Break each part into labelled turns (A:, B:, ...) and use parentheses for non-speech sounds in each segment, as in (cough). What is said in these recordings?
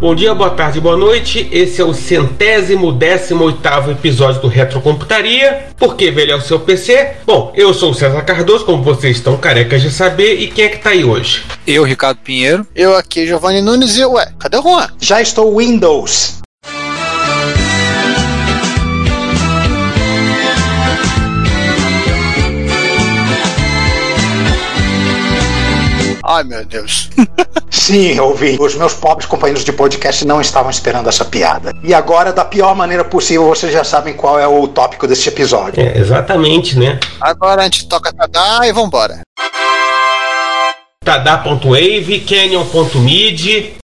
A: Bom dia, boa tarde, boa noite. Esse é o centésimo décimo oitavo episódio do Retrocomputaria. Por que velho é o seu PC? Bom, eu sou o César Cardoso, como vocês estão carecas de saber. E quem é que tá aí hoje?
B: Eu, Ricardo Pinheiro.
C: Eu aqui, Giovanni Nunes e ué, cadê o Juan?
D: Já estou Windows.
C: Ai meu Deus. (laughs)
D: Sim, ouvi. Os meus pobres companheiros de podcast não estavam esperando essa piada. E agora, da pior maneira possível, vocês já sabem qual é o tópico deste episódio.
A: É, exatamente, né?
C: Agora a gente toca Tadá e vambora.
A: Tada.wave, Canyon.mid.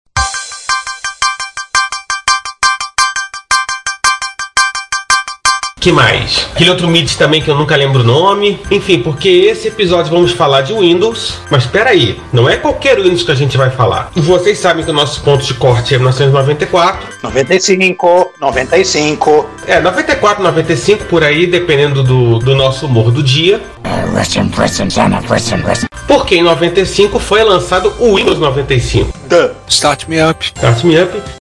A: Que mais? Aquele outro MIDI também que eu nunca lembro o nome. Enfim, porque esse episódio vamos falar de Windows. Mas espera aí, não é qualquer Windows que a gente vai falar. Vocês sabem que o nosso ponto de corte é 1994.
D: 95, 95.
A: É, 94, 95 por aí, dependendo do, do nosso humor do dia. Porque em 95 foi lançado o Windows 95.
D: Duh.
B: Start Me Up.
A: Start Me Up.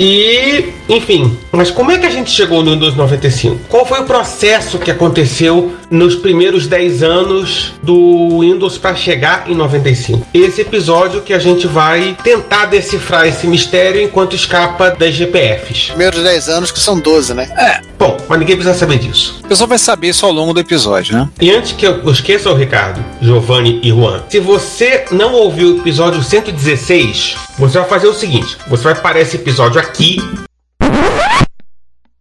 A: E, enfim, mas como é que a gente chegou no Windows 95? Qual foi o processo que aconteceu nos primeiros 10 anos do Windows para chegar em 95? Esse episódio que a gente vai tentar decifrar esse mistério enquanto escapa das GPFs.
C: Primeiros 10 anos, que são 12, né?
A: Bom, mas ninguém precisa saber disso.
B: O pessoal vai saber isso ao longo do episódio, né?
A: E antes que eu esqueça o Ricardo, Giovanni e Juan, se você não ouviu o episódio 116, você vai fazer o seguinte: você vai parar esse episódio aqui.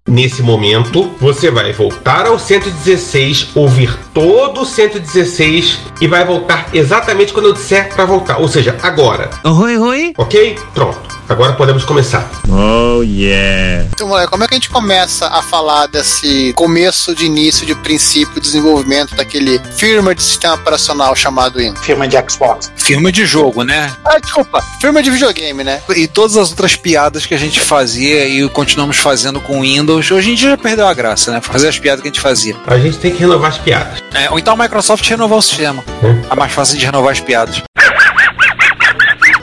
A: Nesse momento, você vai voltar ao 116, ouvir todo o 116 e vai voltar exatamente quando eu disser para voltar, ou seja, agora.
E: Oi, oi.
A: Ok? Pronto. Agora podemos começar.
E: Oh, yeah.
C: Então, moleque, como é que a gente começa a falar desse começo de início, de princípio, desenvolvimento daquele firma de sistema operacional chamado Windows?
D: Firma de Xbox.
B: Firma de jogo, né?
C: Ah, desculpa, firma de videogame, né?
B: E todas as outras piadas que a gente fazia e continuamos fazendo com o Windows, hoje em dia já perdeu a graça, né? Fazer as piadas que a gente fazia.
A: A gente tem que renovar as piadas.
B: É, ou então a Microsoft renovar o sistema.
A: Hum.
B: É mais fácil de renovar as piadas.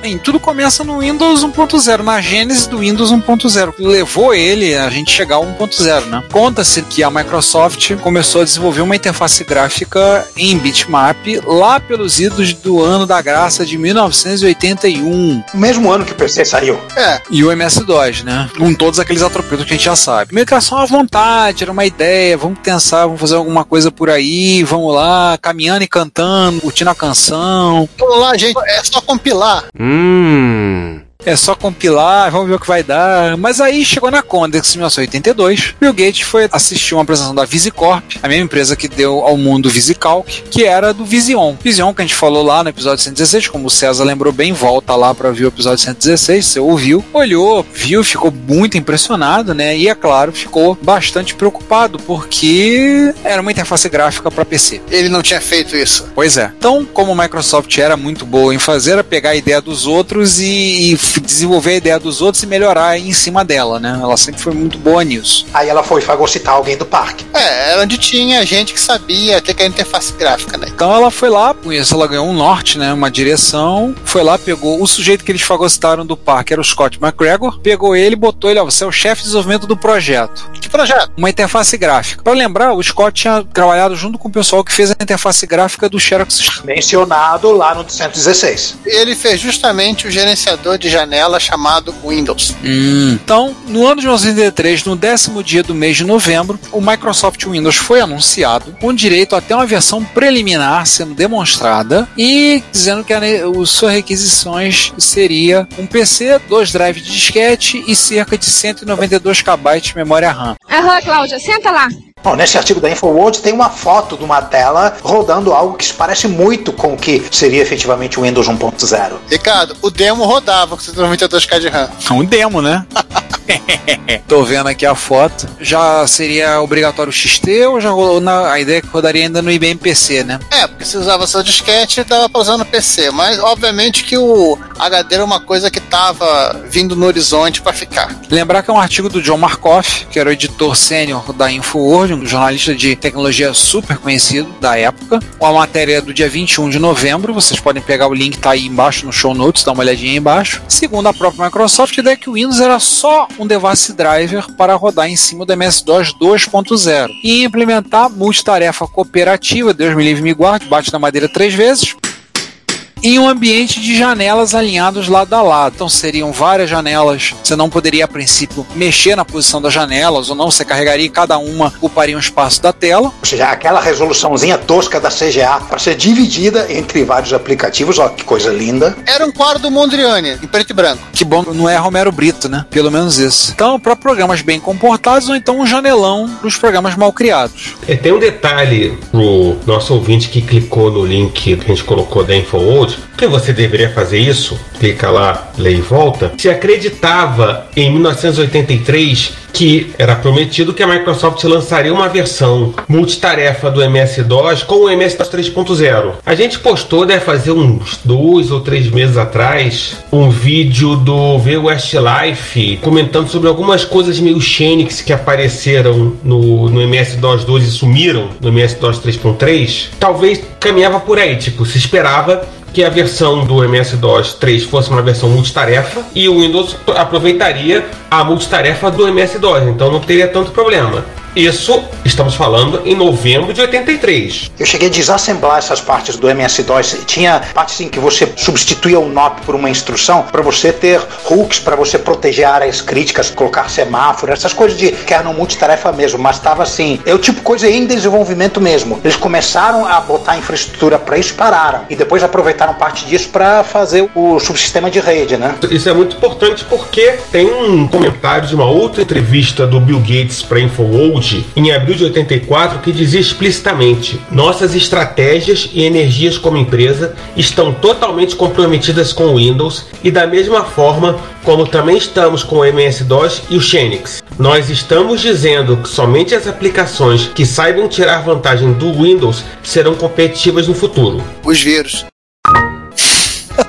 B: Bem, tudo começa no Windows 1.0, na gênese do Windows 1.0, que levou ele a gente chegar ao 1.0, né? Conta-se que a Microsoft começou a desenvolver uma interface gráfica em bitmap lá pelos idos do ano da graça de 1981
D: O mesmo ano que o PC saiu.
C: É,
B: e o MS-DOS, né? Com todos aqueles atropelos que a gente já sabe. Meio que era só uma vontade, era uma ideia, vamos pensar, vamos fazer alguma coisa por aí, vamos lá, caminhando e cantando, curtindo a canção.
C: vamos lá, gente, é só compilar.
E: Hum. 嗯。
B: É só compilar, vamos ver o que vai dar. Mas aí chegou na Condex em 1982. Bill Gates foi assistir uma apresentação da VisiCorp, a mesma empresa que deu ao mundo o VisiCalc, que era do Vision. Vision que a gente falou lá no episódio 116, como o César lembrou bem, volta lá para ver o episódio 116, você ouviu, olhou, viu, ficou muito impressionado, né? E é claro, ficou bastante preocupado porque era uma interface gráfica para PC.
C: Ele não tinha feito isso.
B: Pois é. Então, como a Microsoft era muito boa em fazer, era pegar a ideia dos outros e, e desenvolver a ideia dos outros e melhorar em cima dela, né? Ela sempre foi muito boa nisso.
D: Aí ela foi fagocitar alguém do parque.
C: É, era onde tinha gente que sabia ter aquela interface gráfica, né?
B: Então ela foi lá, com isso ela ganhou um norte, né? Uma direção, foi lá, pegou o sujeito que eles fagocitaram do parque, era o Scott McGregor, pegou ele e botou ele, ó, você é o chefe de desenvolvimento do projeto.
C: Que projeto?
B: Uma interface gráfica. Para lembrar, o Scott tinha trabalhado junto com o pessoal que fez a interface gráfica do Xerox
D: Mencionado lá no 116.
C: Ele fez justamente o gerenciador de janela janela chamado Windows.
B: Hum. Então, no ano de 1983, no décimo dia do mês de novembro, o Microsoft Windows foi anunciado, com direito até uma versão preliminar sendo demonstrada e dizendo que a, ne- o- suas requisições seria um PC, dois drives de disquete e cerca de 192 KB de memória RAM.
F: Aham, Cláudia, senta lá.
D: Bom, nesse artigo da InfoWorld tem uma foto de uma tela rodando algo que se parece muito com o que seria efetivamente o Windows 1.0.
C: Ricardo, o demo rodava com 192k de RAM.
B: Um demo, né? (laughs) (laughs) Tô vendo aqui a foto. Já seria obrigatório o XT ou já rolou na, a ideia é que rodaria ainda no IBM PC, né?
C: É, porque se usava só disquete e tava usando o PC. Mas obviamente que o HD era uma coisa que tava vindo no horizonte para ficar.
B: Lembrar que é um artigo do John Markoff, que era o editor sênior da InfoWorld, um jornalista de tecnologia super conhecido da época. Uma matéria do dia 21 de novembro, vocês podem pegar o link, tá aí embaixo no show notes, dá uma olhadinha aí embaixo. Segundo a própria Microsoft, a ideia é que o Windows era só um device driver para rodar em cima do MS-DOS 2.0 e implementar multitarefa cooperativa, Deus me livre me guarde, bate na madeira três vezes, em um ambiente de janelas alinhados lado a lado. Então seriam várias janelas. Você não poderia, a princípio, mexer na posição das janelas, ou não, você carregaria e cada uma ocuparia um espaço da tela.
D: Ou seja, aquela resoluçãozinha tosca da CGA para ser dividida entre vários aplicativos, ó, que coisa linda.
C: Era um quadro do Mondrian, em preto e branco.
B: Que bom, não é Romero Brito, né? Pelo menos isso. Então, para programas bem comportados, ou então um janelão para os programas mal criados.
A: É, tem um detalhe pro nosso ouvinte que clicou no link que a gente colocou da InfoWorld. Por que você deveria fazer isso? Clica lá, lê e volta. Se acreditava em 1983 que era prometido que a Microsoft lançaria uma versão multitarefa do MS-DOS com o MS-DOS 3.0. A gente postou, deve fazer uns dois ou três meses atrás, um vídeo do V Westlife comentando sobre algumas coisas meio Xenix que apareceram no, no MS-DOS 2 e sumiram no MS-DOS 3.3. Talvez caminhava por aí, tipo, se esperava que a versão do MS-DOS 3 fosse uma versão multitarefa e o Windows aproveitaria a multitarefa do MS-DOS, então não teria tanto problema. Isso estamos falando em novembro de 83.
D: Eu cheguei a desassemblar essas partes do MS-DOS. Tinha partes em que você substituía o NOP por uma instrução para você ter hooks, para você proteger áreas críticas, colocar semáforo, essas coisas de kernel multitarefa mesmo. Mas estava assim, é o tipo coisa em desenvolvimento mesmo. Eles começaram a botar infraestrutura para isso, pararam. E depois aproveitaram parte disso para fazer o subsistema de rede, né?
A: Isso é muito importante porque tem um comentário de uma outra entrevista do Bill Gates para InfoWorld em abril de 84 que dizia explicitamente: nossas estratégias e energias como empresa estão totalmente comprometidas com o Windows e da mesma forma como também estamos com o MS-DOS e o Xenix. Nós estamos dizendo que somente as aplicações que saibam tirar vantagem do Windows serão competitivas no futuro.
C: Os vírus.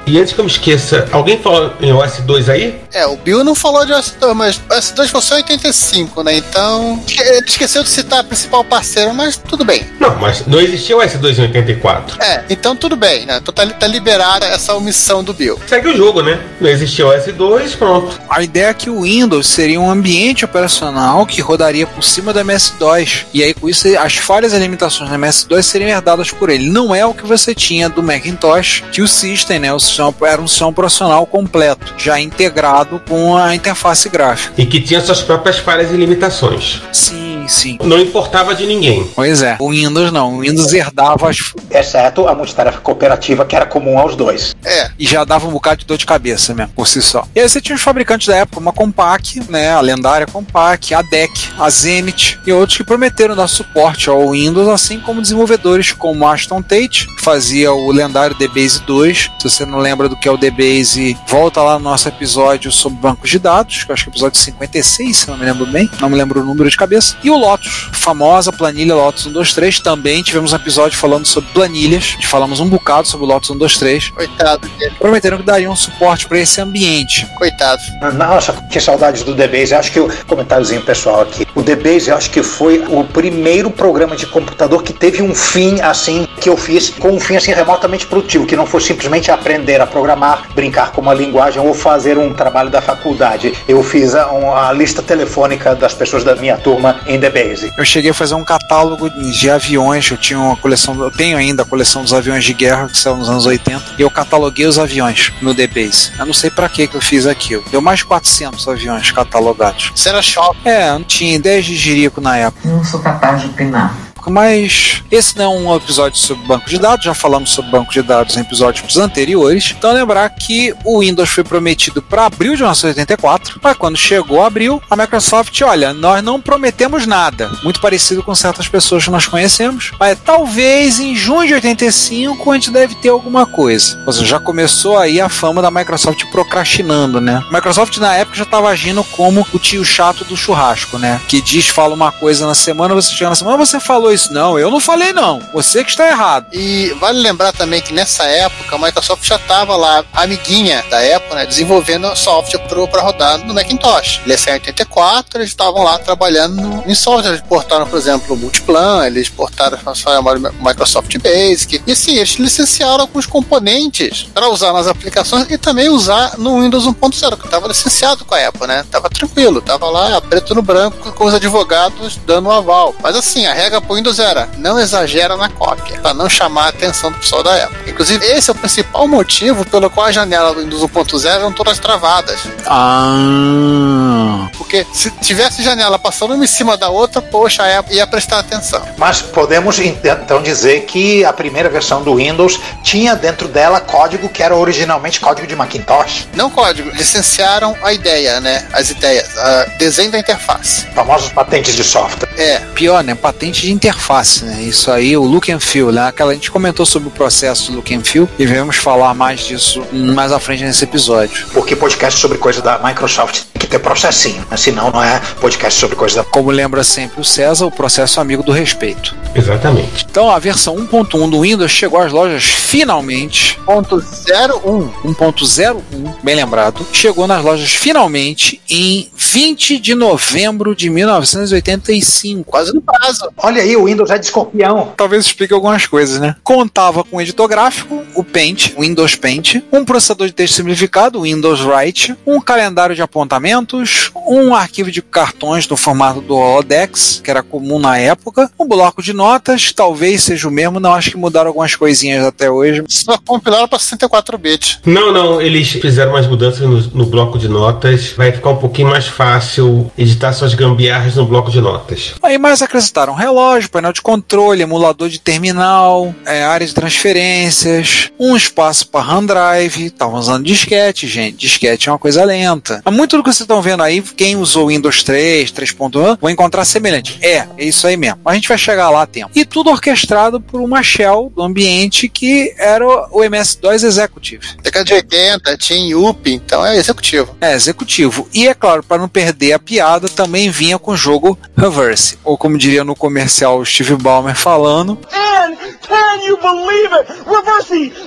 A: E antes que eu me esqueça, alguém falou em OS 2 aí?
C: É, o Bill não falou de OS2, mas o OS2 foi só em 85, né? Então. Ele esqueceu de citar a principal parceiro, mas tudo bem.
A: Não, mas não existia o S2 em 84.
C: É, então tudo bem, né? Então tá, tá liberada essa omissão do Bill.
A: Segue o jogo, né? Não existia o S2, pronto.
B: A ideia é que o Windows seria um ambiente operacional que rodaria por cima do MS-DOS. E aí, com isso, as falhas e limitações do MS-DOS seriam herdadas por ele. Não é o que você tinha do Macintosh, que o System, né? O sistema, era um sistema operacional completo, já integrado com a interface gráfica.
A: E que tinha suas próprias falhas e limitações.
B: Sim, sim.
A: Não importava de ninguém.
B: Pois é. O Windows não. O Windows herdava as.
D: Exceto a multitarefa cooperativa que era comum aos dois.
C: É.
B: E já dava um bocado de dor de cabeça mesmo, por si só. E aí você tinha os fabricantes da época, uma Compaq, né? A lendária Compaq, a DEC, a Zenith e outros que prometeram dar suporte ao Windows, assim como desenvolvedores como Aston Tate, que fazia o lendário DBase 2. Se você não lembra do que é o DBase, volta lá no nosso episódio sobre bancos de dados, que eu acho que é o episódio 56, se não me lembro bem, não me lembro o número de cabeça. E o Lotus, famosa planilha Lotus 123, também tivemos um episódio falando sobre planilhas, falamos um bocado sobre o Lotus 123.
C: Coitado dele.
B: Prometeram que dariam suporte para esse ambiente.
C: Coitado.
D: Nossa, que saudades do DBase. Acho que o comentáriozinho pessoal aqui. O DBase, eu acho que foi o primeiro programa de computador que teve um fim assim que eu fiz com um fim assim remotamente produtivo, que não foi simplesmente aprender a programar, brincar com uma linguagem ou fazer um trabalho da faculdade. Eu fiz a, uma- a lista telefônica das pessoas da minha turma em The Basic.
B: Eu cheguei a fazer um catálogo de aviões, eu tinha uma coleção, eu tenho ainda a coleção dos aviões de guerra que saiu nos anos 80, e eu cataloguei os aviões no DBase. Eu não sei pra que que eu fiz aquilo. Deu mais de 400 aviões catalogados.
C: Você era shopping.
B: É, não tinha ideia de jirico na época.
F: Não sou capaz de opinar.
B: Mas esse não é um episódio sobre banco de dados, já falamos sobre banco de dados em episódios anteriores. Então lembrar que o Windows foi prometido para abril de 1984, mas quando chegou abril, a Microsoft, olha, nós não prometemos nada. Muito parecido com certas pessoas que nós conhecemos, mas talvez em junho de 85 a gente deve ter alguma coisa. Ou seja, já começou aí a fama da Microsoft procrastinando, né? A Microsoft na época já estava agindo como o tio chato do churrasco, né? Que diz, fala uma coisa na semana, você chega na semana, você falou isso. Não, eu não falei não. Você que está errado.
C: E vale lembrar também que nessa época a Microsoft já estava lá, amiguinha da Apple, né, desenvolvendo software para rodar no Macintosh. Ele é 84, eles estavam lá trabalhando em software. Eles portaram, por exemplo, o Multiplan, eles portaram chamada Microsoft Basic. E assim, eles licenciaram alguns componentes para usar nas aplicações e também usar no Windows 1.0, que estava licenciado com a Apple, né? Tava tranquilo, tava lá preto no branco com os advogados dando um aval. Mas assim, a regra pro Windows era não exagera na cópia, para não chamar a atenção do pessoal da Apple. Inclusive, esse é o principal motivo pelo qual a janela do Windows 1.0 eram todas travadas.
B: Ah.
C: Porque se tivesse janela passando uma em cima da outra, poxa, a Apple ia prestar atenção.
D: Mas podemos então dizer que a primeira versão do Windows tinha dentro dela código que era originalmente código de Macintosh.
C: Não código, licenciaram a ideia, né? As ideias, a desenho da interface.
D: Famosos patentes de software.
C: É.
B: Pior, né? Patente de interface, né? Isso aí, o look and feel, né? Aquela, a gente comentou sobre o processo do look and feel e vamos falar mais disso mais à frente nesse episódio.
D: Porque podcast sobre coisa da Microsoft tem que ter processinho, né? senão não é podcast sobre coisa da.
B: Como lembra sempre o César, o processo amigo do respeito.
A: Exatamente.
B: Então a versão 1.1 do Windows chegou às lojas finalmente.
C: Ponto 01.
B: 1.01, bem lembrado, chegou nas lojas finalmente em 20 de novembro de 1985.
C: Quase no prazo.
D: Olha aí, o Windows é de escorpião.
B: Talvez explique algumas coisas, né? Contava com um editor gráfico, o Paint, Windows Paint, um processador de texto simplificado, Windows Write, um calendário de apontamentos, um arquivo de cartões no formato do Holodex, que era comum na época, um bloco de notas, talvez seja o mesmo, não acho que mudaram algumas coisinhas até hoje.
C: Só compilaram para 64 bits.
A: Não, não, eles fizeram umas mudanças no, no bloco de notas. Vai ficar um pouquinho mais fácil editar suas gambiarras no bloco de notas.
B: Aí mais acrescentaram relógio, painel de controle, emulador de terminal, é, área de transferências, um espaço para RAM drive, estavam usando disquete, gente. Disquete é uma coisa lenta. Mas muito do que vocês estão vendo aí, quem usou Windows 3, 3.1, vão encontrar semelhante. É, é isso aí mesmo. A gente vai chegar lá a tempo. E tudo orquestrado por uma shell do ambiente que era o MS-DOS Executive.
C: Década de 80, tinha UP, então é executivo.
B: É, executivo. E é claro, para não perder a piada, também vinha com o jogo Reverse. Ou como diria no comercial o Steve Ballmer falando.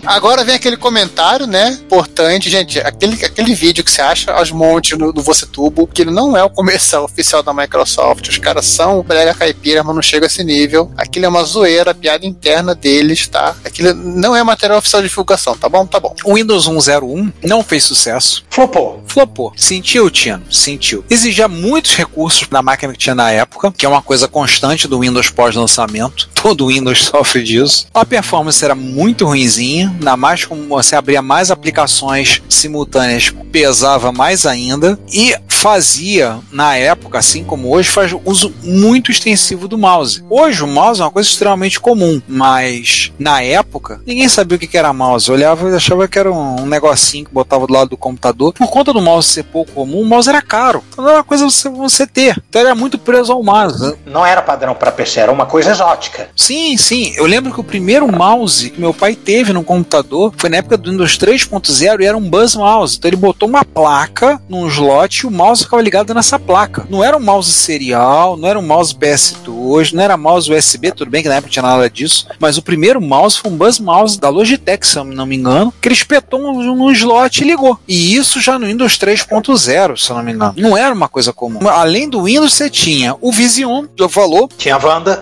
C: Agora vem aquele comentário, né? Importante, gente. Aquele, aquele vídeo que você acha aos montes no, no Você Tubo, que ele não é o comercial (laughs) oficial da Microsoft. Os caras são brega caipira, mas não chega a esse nível. Aquilo é uma zoeira, piada interna deles, tá? Aquilo não é material oficial de divulgação, tá bom? Tá bom.
B: O Windows 101 não fez sucesso.
D: Flopou.
B: Flopou. Sentiu, Tino? Sentiu. Exigia muitos recursos da máquina que tinha na época, que é uma coisa constante do Windows pós-lançamento. (laughs) Todo Windows sofre disso. A performance era muito ruinzinha, ainda mais como você abria mais aplicações simultâneas, pesava mais ainda e fazia, na época, assim como hoje, faz uso muito extensivo do mouse. Hoje o mouse é uma coisa extremamente comum, mas na época ninguém sabia o que era mouse. Eu olhava e achava que era um negocinho que botava do lado do computador. Por conta do mouse ser pouco comum, o mouse era caro. Então era uma coisa você, você ter. Então era muito preso ao mouse. né?
D: Não era padrão para PC, era uma coisa exótica.
B: Sim, sim. Eu lembro que o primeiro mouse que meu pai teve no computador foi na época do Windows 3.0 e era um Buzz Mouse. Então ele botou uma placa num slot e o mouse ficava ligado nessa placa. Não era um mouse serial, não era um mouse PS2, não era mouse USB, tudo bem que na época não tinha nada disso, mas o primeiro mouse foi um Buzz Mouse da Logitech, se eu não me engano, que ele espetou num, num slot e ligou. E isso já no Windows 3.0, se eu não me engano. Não era uma coisa comum. Além do Windows, você tinha o Vision, já falou,
D: Tinha a Wanda.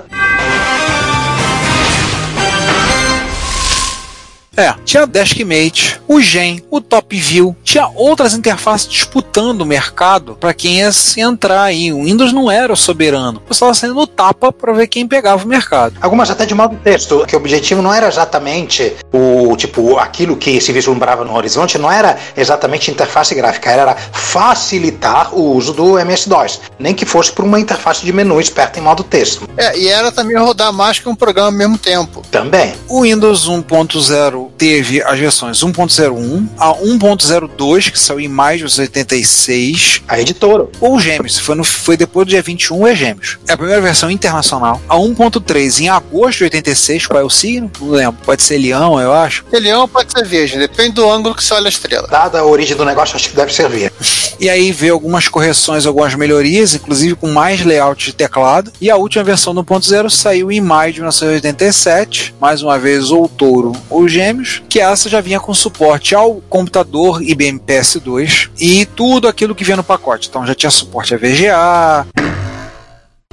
B: É, tinha Deskmate, o Gen, o Top View, tinha outras interfaces disputando o mercado para quem ia se entrar aí. O Windows não era o soberano. Você estava saindo no tapa para ver quem pegava o mercado.
D: Algumas até de modo texto, que o objetivo não era exatamente o tipo aquilo que se vislumbrava no horizonte, não era exatamente interface gráfica, era facilitar o uso do MS-DOS, nem que fosse por uma interface de menu esperta em modo texto.
C: É, e era também rodar mais que um programa ao mesmo tempo.
D: Também.
B: O Windows 1.0 teve as versões 1.01 a 1.02, que saiu em maio de 86,
D: A editora.
B: ou Gêmeos, foi, no- foi depois do dia 21, é Gêmeos. É a primeira versão internacional. A 1.3 em agosto de 86, qual é o signo? Não lembro. Pode ser Leão, eu acho.
C: Leão pode ser virgem, depende do ângulo que você olha a estrela.
D: Dada a origem do negócio, acho que deve servir. (laughs)
B: E aí veio algumas correções, algumas melhorias, inclusive com mais layout de teclado. E a última versão do 1.0 saiu em maio de 1987, mais uma vez ou Touro ou Gêmeos, que essa já vinha com suporte ao computador IBM PS2 e tudo aquilo que vinha no pacote. Então já tinha suporte a VGA,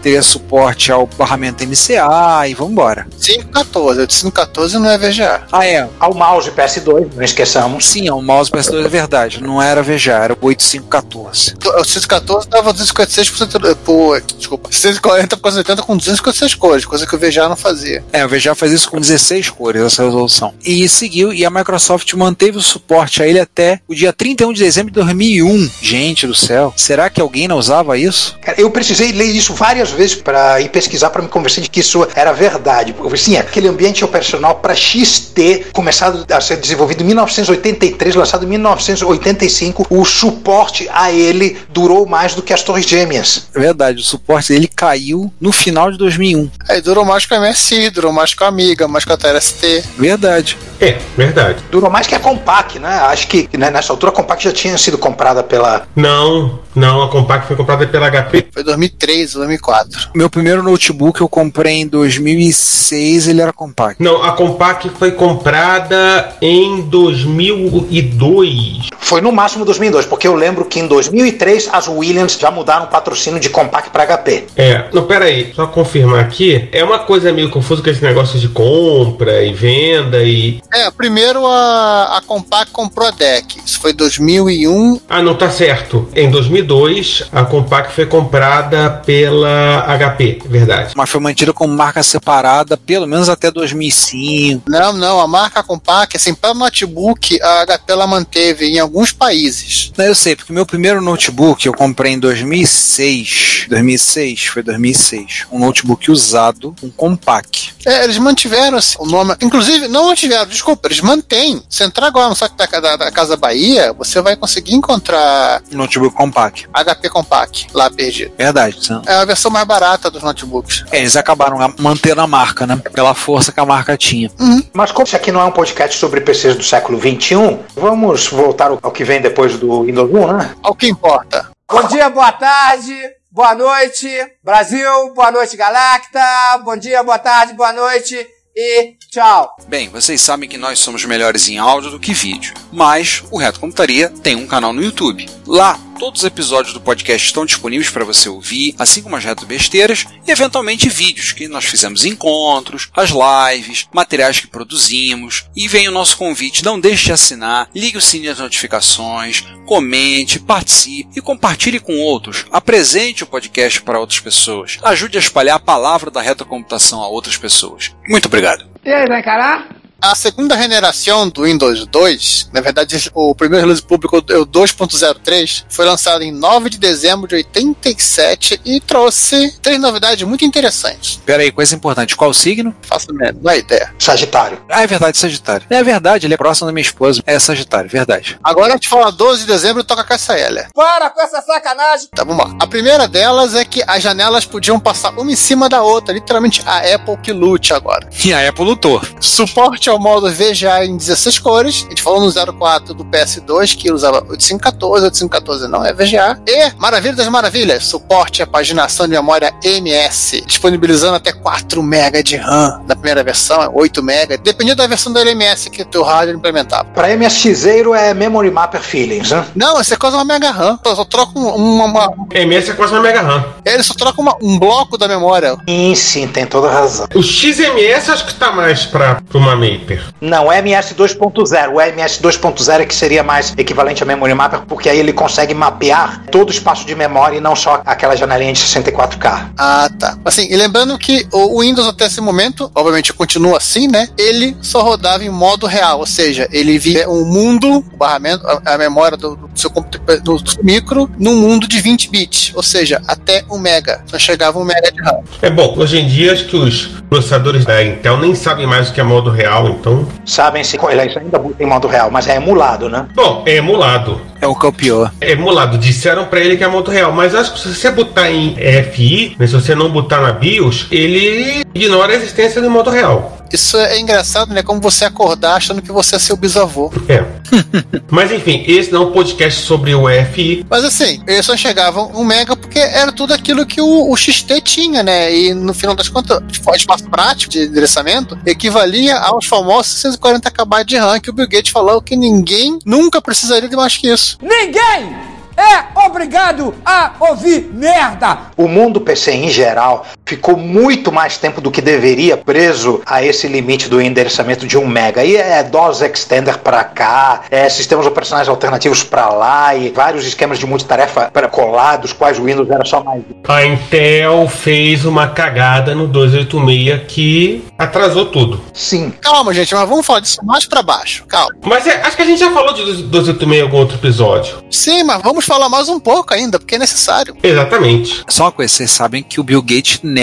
B: teria suporte ao barramento MCA e vambora.
C: 514, eu disse 514 não é VGA.
B: Ah, é.
D: Ao mouse PS2, não esqueçamos.
B: Sim, o mouse PS2 é verdade, não era VGA, era o 8514.
C: O 614 dava 256 por, cento- por desculpa, 640 por 80 com 256 cores, coisa que o VGA não fazia.
B: É, o VGA faz isso com 16 cores, essa resolução. E seguiu, e a Microsoft manteve o suporte a ele até o dia 31 de dezembro de 2001. Gente do céu, será que alguém não usava isso?
D: Cara, eu precisei ler isso várias vezes para ir pesquisar para me convencer de que isso era verdade. Porque, Sim, aquele ambiente operacional para XT, começado a ser desenvolvido em 1983, lançado em 1985, o suporte a ele durou mais do que as Torres Gêmeas.
B: É verdade, o suporte dele caiu no final de 2001.
C: Aí durou mais com a MSI, durou mais com a Amiga, mais com a TRST.
B: Verdade.
A: É, verdade.
D: Durou mais que a Compaq, né? Acho que né, nessa altura a Compaq já tinha sido comprada pela.
A: Não, não, a Compaq foi comprada pela HP.
C: Foi 2003, 2004.
B: Meu primeiro notebook eu comprei em 2006, ele era compacto.
A: Não, a Compaq foi comprada em 2002.
D: Foi no máximo 2002, porque eu lembro que em 2003 as Williams já mudaram o patrocínio de Compaq para HP.
A: É, não, pera aí, só confirmar aqui. É uma coisa meio confusa com esse negócio de compra e venda e.
C: É, primeiro a, a Compaq comprou a DEC. Isso foi 2001.
A: Ah, não tá certo. Em 2002, a Compaq foi comprada pela HP, verdade.
B: Mas foi mantida como marca separada pelo menos até 2005.
C: Não, não, a marca Compaq, assim, para notebook, a HP ela manteve em alguns países.
B: Não, eu sei, porque meu primeiro notebook eu comprei em 2006. 2006, foi 2006. Um notebook usado, um compact.
C: É, eles mantiveram assim, o nome. Inclusive, não mantiveram, desculpa, eles mantêm. Se entrar agora no site da, da, da Casa Bahia, você vai conseguir encontrar
B: notebook compact.
C: HP Compaq lá perdido.
B: Verdade. Sam.
C: É a versão mais barata dos notebooks.
B: É, eles acabaram mantendo a marca, né? Pela força que a marca tinha.
D: Mas como isso aqui não é um podcast sobre PCs do século XXI, vamos voltar ao ao que vem depois do Windows 1, né?
C: Ao que importa.
F: Bom dia, boa tarde, boa noite, Brasil, boa noite, Galacta, bom dia, boa tarde, boa noite e tchau.
B: Bem, vocês sabem que nós somos melhores em áudio do que vídeo, mas o Reto Computaria tem um canal no YouTube. Lá, todos os episódios do podcast estão disponíveis para você ouvir, assim como as reto besteiras e eventualmente vídeos que nós fizemos encontros, as lives, materiais que produzimos. E vem o nosso convite, não deixe de assinar, ligue o sininho das notificações, comente, participe e compartilhe com outros. Apresente o podcast para outras pessoas. Ajude a espalhar a palavra da retrocomputação a outras pessoas. Muito obrigado.
F: E aí, vai encarar?
C: A segunda generação do Windows 2, na verdade, o primeiro release público, é o 2.03, foi lançado em 9 de dezembro de 87 e trouxe três novidades muito interessantes.
B: Pera aí, coisa importante. Qual o signo?
C: Faço a menor ideia.
D: Sagitário.
B: Ah, é verdade, Sagitário. É verdade, ele é próximo da minha esposa. É Sagitário, verdade.
C: Agora a gente fala 12 de dezembro e toca Cassa Heller.
F: Para com essa sacanagem.
C: Tá, vamos lá. A primeira delas é que as janelas podiam passar uma em cima da outra, literalmente a Apple que lute agora.
B: E a Apple lutou.
C: Suporte ao modo VGA em 16 cores. A gente falou no 04 do PS2 que usava 8514, 8514 não é VGA. E, maravilha das maravilhas, suporte à paginação de memória MS, disponibilizando até 4 MB de RAM. Na primeira versão, 8 MB, dependendo da versão do LMS que o teu hardware implementava.
D: Para MSXeiro é Memory Mapper Feelings, né?
C: Não, esse é quase uma Mega RAM. Só, só troca um- uma, uma-
A: MS é quase uma Mega RAM.
C: Ele só troca uma- um bloco da memória.
D: Sim, sim, tem toda razão.
A: O XMS acho que tá mais pra, pro uma Mate. Mapper.
D: Não, o MS 2.0. O MS 2.0 é que seria mais equivalente a Memory Mapper, porque aí ele consegue mapear todo o espaço de memória e não só aquela janelinha de 64K.
C: Ah, tá. Assim, e lembrando que o Windows até esse momento, obviamente continua assim, né? Ele só rodava em modo real, ou seja, ele via um mundo, o barramento, a, a memória do, do seu computador do, do micro, num mundo de 20 bits, ou seja, até 1 mega. Só chegava 1 mega de RAM.
A: É bom, hoje em dia acho que os processadores da Intel nem sabem mais o que é modo real, então.
D: Sabem se eles ainda em modo real, mas é emulado, né?
A: Bom, é emulado.
B: É o que é o pior.
A: É emulado. Disseram pra ele que é modo real, mas acho que se você botar em FI, mas se você não botar na BIOS, ele ignora a existência do modo real.
C: Isso é engraçado, né? Como você acordar achando que você é seu bisavô.
A: É. (laughs) mas enfim, esse não é um podcast sobre o FI.
C: Mas assim, eles só chegavam 1 mega porque era tudo aquilo que o, o XT tinha, né? E no final das contas, o espaço prático de endereçamento equivalia aos famosos 640 KB de RAM que o Bill Gates falou que ninguém nunca precisaria de mais que isso.
F: Ninguém é obrigado a ouvir merda.
D: O mundo PC em geral ficou muito mais tempo do que deveria preso a esse limite do endereçamento de 1 mega. E é DOS Extender para cá, é sistemas operacionais alternativos para lá e vários esquemas de multitarefa para colar, dos quais o Windows era só mais.
A: A Intel fez uma cagada no 286 que atrasou tudo.
D: Sim.
C: Calma, gente, mas vamos falar disso mais para baixo. Calma.
A: Mas é, acho que a gente já falou de 286 em algum outro episódio.
C: Sim, mas vamos falar mais um pouco ainda, porque é necessário.
A: Exatamente.
B: Só uma coisa, vocês sabem que o Bill Gates nega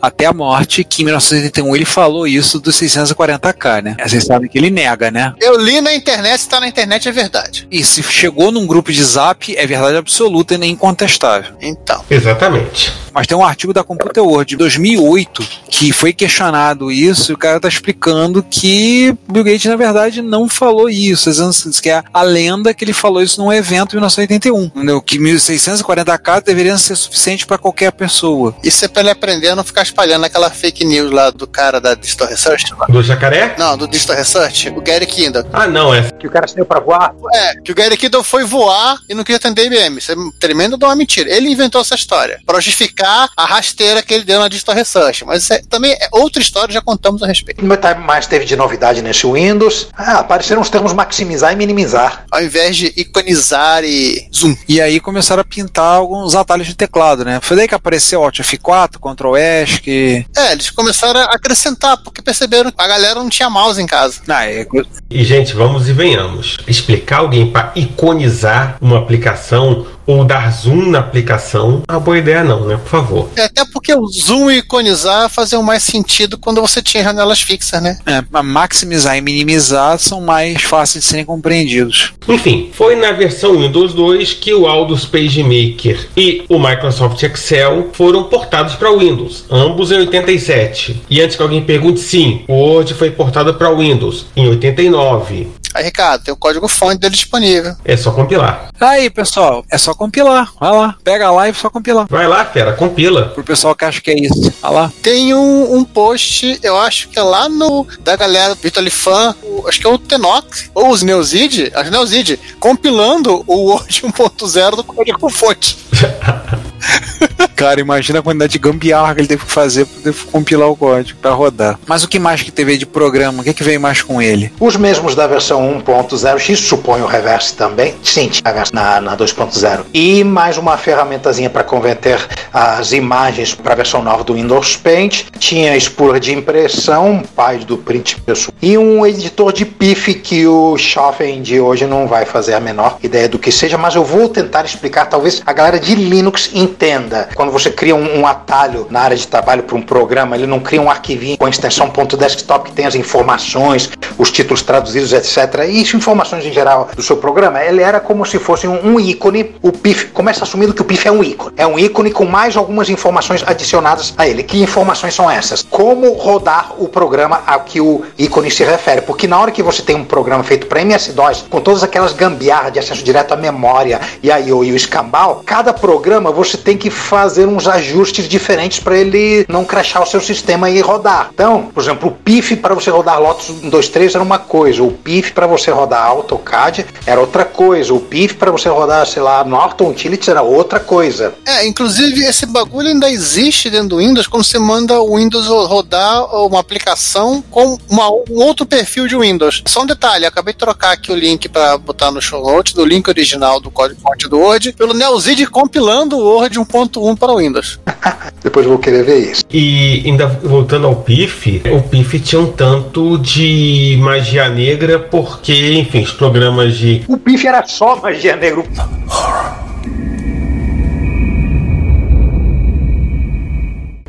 B: até a morte que em 1981 ele falou isso dos 640k, né? Vocês sabem que ele nega, né?
C: Eu li na internet, se tá na internet é verdade.
B: E se chegou num grupo de zap, é verdade absoluta e nem incontestável.
C: Então.
A: Exatamente.
B: Mas tem um artigo da Computer World de 2008 que foi questionado isso e o cara tá explicando que Bill Gates, na verdade, não falou isso. Diz que é a lenda que ele falou isso num evento em 1981. Entendeu? Que 1640k deveriam ser suficiente para qualquer pessoa.
C: Isso é pra aprender a não ficar espalhando aquela fake news lá do cara da Digital Research. lá.
A: Do jacaré?
C: Não, do Digital Research, o Gary Kindle.
A: Ah, não, é.
D: Que o cara saiu pra voar.
C: É, que o Gary Kindle foi voar e não queria atender IBM. Isso é tremendo de uma mentira. Ele inventou essa história para justificar a rasteira que ele deu na Digital Research. Mas isso é, também é outra história, já contamos a respeito.
D: O que mais teve de novidade nesse Windows? Ah, apareceram os termos maximizar e minimizar.
C: Ao invés de iconizar e zoom.
B: E aí começaram a pintar alguns atalhos de teclado, né? Foi daí que apareceu Alt F4, Ctrl S, que.
C: É, eles começaram a acrescentar, porque perceberam que a galera não tinha mouse em casa.
B: Ah, é...
A: E, gente, vamos e venhamos. Explicar alguém para iconizar uma aplicação ou dar zoom na aplicação, é uma boa ideia não, né? Por favor.
C: É, até porque o zoom e iconizar faziam mais sentido quando você tinha janelas fixas, né?
B: É, mas maximizar e minimizar são mais fáceis de serem compreendidos.
A: Enfim, foi na versão Windows 2 que o Aldous PageMaker e o Microsoft Excel foram portados para Windows, ambos em 87. E antes que alguém pergunte, sim, o Word foi portado para Windows em 89.
C: Aí, Ricardo, tem o código fonte dele disponível.
A: É só compilar.
B: Aí, pessoal, é só compilar. Vai lá, pega lá e só compilar.
A: Vai lá, fera, compila.
B: Pro pessoal que acha que é isso. Vai lá.
C: Tem um, um post, eu acho que é lá no da galera do Vitolifan, o- acho que é o Tenox, ou os Neuzid, acho que é Neuzid, compilando o (laughs) Word 1.0 do código fonte. (laughs)
B: Cara, imagina a quantidade de gambiarra que ele teve que fazer pra poder compilar o código pra rodar. Mas o que mais que teve de programa? O que, que veio mais com ele?
D: Os mesmos da versão 1.0, X supõe o reverse também. Sim, tinha na, na 2.0. E mais uma ferramentazinha para converter as imagens para a versão nova do Windows Paint. Tinha expurra de impressão, pai do print pessoal. E um editor de PIF que o Schoffen de hoje não vai fazer a menor ideia do que seja, mas eu vou tentar explicar, talvez a galera de Linux entenda. Quando você cria um, um atalho na área de trabalho para um programa, ele não cria um arquivinho com a extensão .desktop que tem as informações, os títulos traduzidos, etc. E informações em geral do seu programa, ele era como se fosse um, um ícone. O PIF começa assumindo que o PIF é um ícone. É um ícone com mais algumas informações adicionadas a ele. Que informações são essas? Como rodar o programa a que o ícone se refere? Porque na hora que você tem um programa feito para MS-DOS, com todas aquelas gambiarras de acesso direto à memória e a IO e o escambau, cada programa você tem que fazer uns ajustes diferentes para ele não crashar o seu sistema e rodar. Então, por exemplo, o PIF para você rodar Lotus 1, 2, 3 vez era uma coisa, o PIF para você rodar AutoCAD era outra coisa, o PIF para você rodar, sei lá, Norton Utilities era outra coisa.
C: É, inclusive esse bagulho ainda existe dentro do Windows quando você manda o Windows rodar uma aplicação com uma- um outro perfil de Windows. Só um detalhe, acabei de trocar aqui o link para botar no show notes do link original do código fonte do Word pelo Neozid compilando o Word 1.1 para o Windows. (laughs)
D: Depois eu vou querer ver isso.
A: E ainda voltando ao PIF, o PIF tinha um tanto de magia negra, porque, enfim, os programas de.
D: O PIF era só magia negra.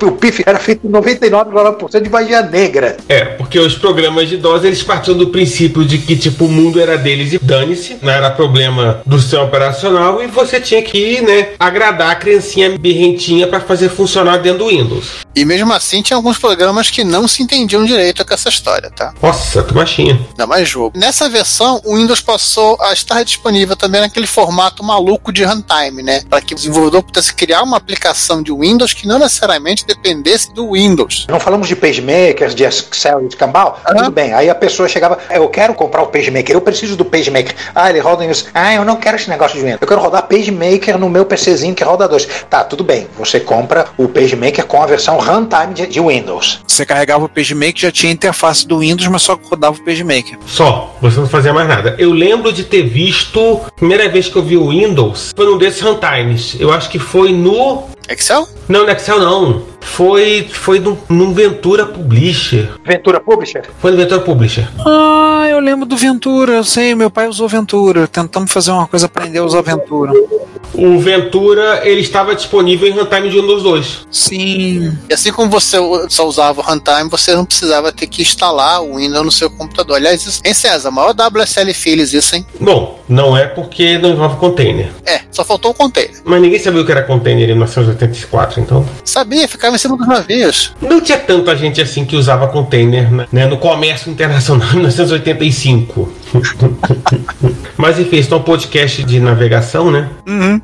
D: O PIF era feito 99% de magia negra.
A: É, porque os programas de DOS eles partiam do princípio de que tipo o mundo era deles e dane-se, não era problema do sistema operacional e você tinha que, né, agradar a criancinha birrentinha para fazer funcionar dentro do Windows.
C: E mesmo assim tinha alguns programas que não se entendiam direito com essa história, tá?
A: Nossa, que machinha.
C: Ainda mais jogo. Nessa versão, o Windows passou a estar disponível também naquele formato maluco de runtime, né? Para que o desenvolvedor pudesse criar uma aplicação de Windows que não necessariamente dependesse do Windows.
D: Não falamos de pagemakers, de Excel e de Cambal? Tudo bem. Aí a pessoa chegava, eu quero comprar o pagemaker, eu preciso do pagemaker. Ah, ele roda isso. Ah, eu não quero esse negócio de Windows. Eu quero rodar pagemaker no meu PCzinho que roda dois. Tá, tudo bem. Você compra o pagemaker com a versão runtime de, de Windows.
B: Você carregava o PageMaker, já tinha interface do Windows, mas só rodava o PageMaker.
A: Só, você não fazia mais nada. Eu lembro de ter visto, primeira vez que eu vi o Windows, foi num desses runtimes. Eu acho que foi no.
C: Excel?
A: Não, no Excel não. Foi, foi num, num Ventura Publisher.
D: Ventura Publisher?
A: Foi no Ventura Publisher.
B: Ah, eu lembro do Ventura, eu sei, meu pai usou Ventura. Tentamos fazer uma coisa pra aprender a usar Ventura.
A: O Ventura, ele estava disponível em runtime de Windows 2.
B: Sim.
C: E assim como você só usava o runtime, você não precisava ter que instalar o Windows no seu computador. Aliás, isso, hein, César? Maior WSL Phillies isso, hein?
A: Bom, não é porque não envolve container.
C: É, só faltou o container.
A: Mas ninguém sabia o que era container em 1984, então.
C: Sabia, ficava em cima dos navios.
A: Não tinha tanta gente assim que usava container né, no comércio internacional em 1985. (laughs) Mas enfim, isso é um podcast de navegação, né?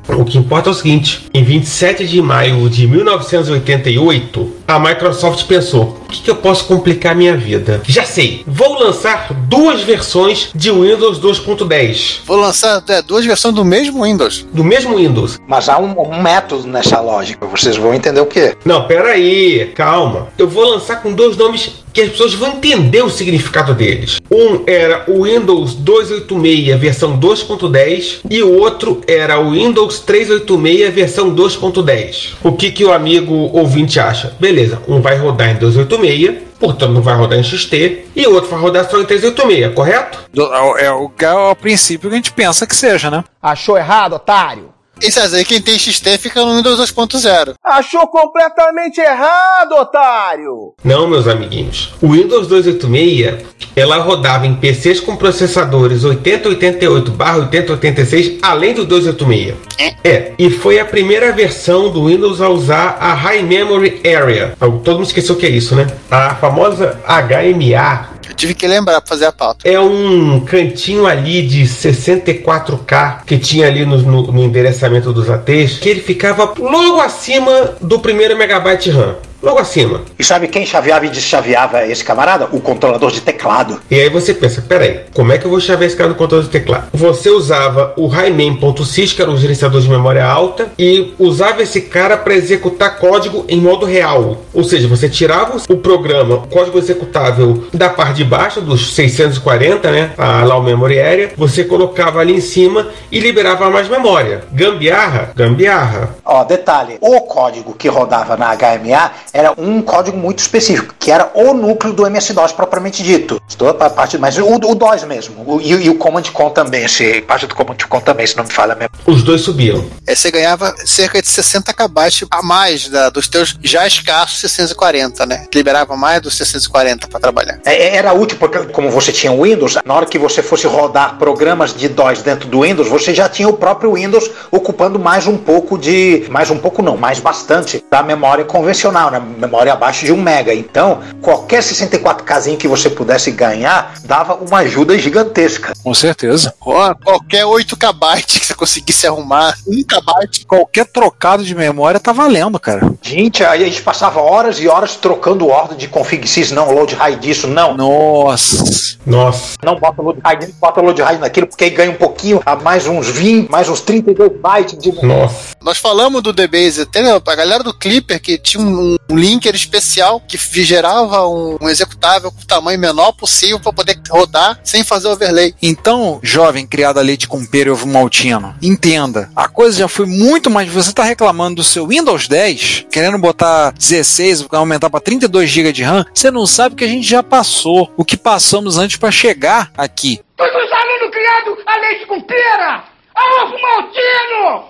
A: O que importa é o seguinte: em 27 de maio de 1988, a Microsoft pensou: que, que eu posso complicar a minha vida? Já sei, vou lançar duas versões de Windows 2.10.
C: Vou lançar é, duas versões do mesmo Windows.
A: Do mesmo Windows.
D: Mas há um, um método nessa lógica. Vocês vão entender o quê?
A: Não, peraí, calma. Eu vou lançar com dois nomes que as pessoas vão entender o significado deles. Um era o Windows 286 versão 2.10 e o outro era o Windows 386 versão 2.10. O que, que o amigo ouvinte acha? Beleza, um vai rodar em 286, portanto não vai rodar em XT, e o outro vai rodar só em 386, correto?
B: Do- É o, é o princípio que a gente pensa que seja, né?
F: Achou errado, otário?
C: E César, e quem tem XT fica no Windows 2.0.
F: Achou completamente errado, otário!
A: Não, meus amiguinhos. O Windows 286 ela rodava em PCs com processadores 8088/8086 além do 286. É, e foi a primeira versão do Windows a usar a High Memory Area. Todo mundo esqueceu o que é isso, né? A famosa HMA
C: tive que lembrar pra fazer a pauta.
A: é um cantinho ali de 64K que tinha ali no, no- no endereçamento dos ATs, que ele ficava logo acima do primeiro megabyte RAM. Logo acima.
D: E sabe quem chaveava e deschaveava esse camarada? O controlador de teclado.
A: E aí você pensa, peraí, como é que eu vou chavear esse cara no controle do teclado? Você usava o highman.sys, que era um gerenciador de memória alta, e usava esse cara para executar código em modo real. Ou seja, você tirava o programa, o código executável da parte de baixo, dos 640, né? A lá o memory area, você colocava ali em cima e liberava mais memória. Gambiarra? Gambiarra.
D: Ó, detalhe, o código que rodava na HMA era um código muito específico, que era o núcleo do MS-DOS propriamente dito. Estou a parte, mas o, o DOS mesmo, o- e, e o Command Con também, se, parte do Command Con também, se não me falha mesmo.
A: Os dois subiam.
C: Aí você ganhava cerca de 60 KB a mais da- dos teus já escassos 640, né? Liberava mais dos 640 para trabalhar.
D: É, Era útil porque, como você tinha o Windows, na hora que você fosse rodar programas de DOS dentro do Windows, você já tinha o próprio Windows ocupando mais um pouco de. Mais um pouco não, mais bastante da memória convencional, né? Memória abaixo de 1 mega. Então, qualquer 64Kzinho que você pudesse ganhar, dava uma ajuda gigantesca.
B: Com certeza.
C: Ó, qualquer 8 KB que você conseguisse arrumar, 1 KB.
B: Qualquer trocado de memória tá valendo, cara.
D: Gente, aí a gente passava horas e horas trocando ordem de config sys, não, load high disso, não.
B: Nossa.
A: Nossa.
D: Não bota load high nisso, bota load high naquilo, porque aí ganha um pouquinho, a mais uns 20, mais uns 32 bytes de
A: Nossa.
C: Nós falamos do DBase, até né, a galera do Clipper que tinha um, um linker especial que gerava um, um executável com o tamanho menor possível para poder rodar sem fazer overlay.
B: Então, jovem criado a leite com pera e ovo maltino, entenda, a coisa já foi muito mais. Você tá reclamando do seu Windows 10, querendo botar 16, aumentar para 32 GB de RAM, você não sabe o que a gente já passou, o que passamos antes para chegar aqui.
G: Todos os alunos criados a leite com pera, a ovo maltino,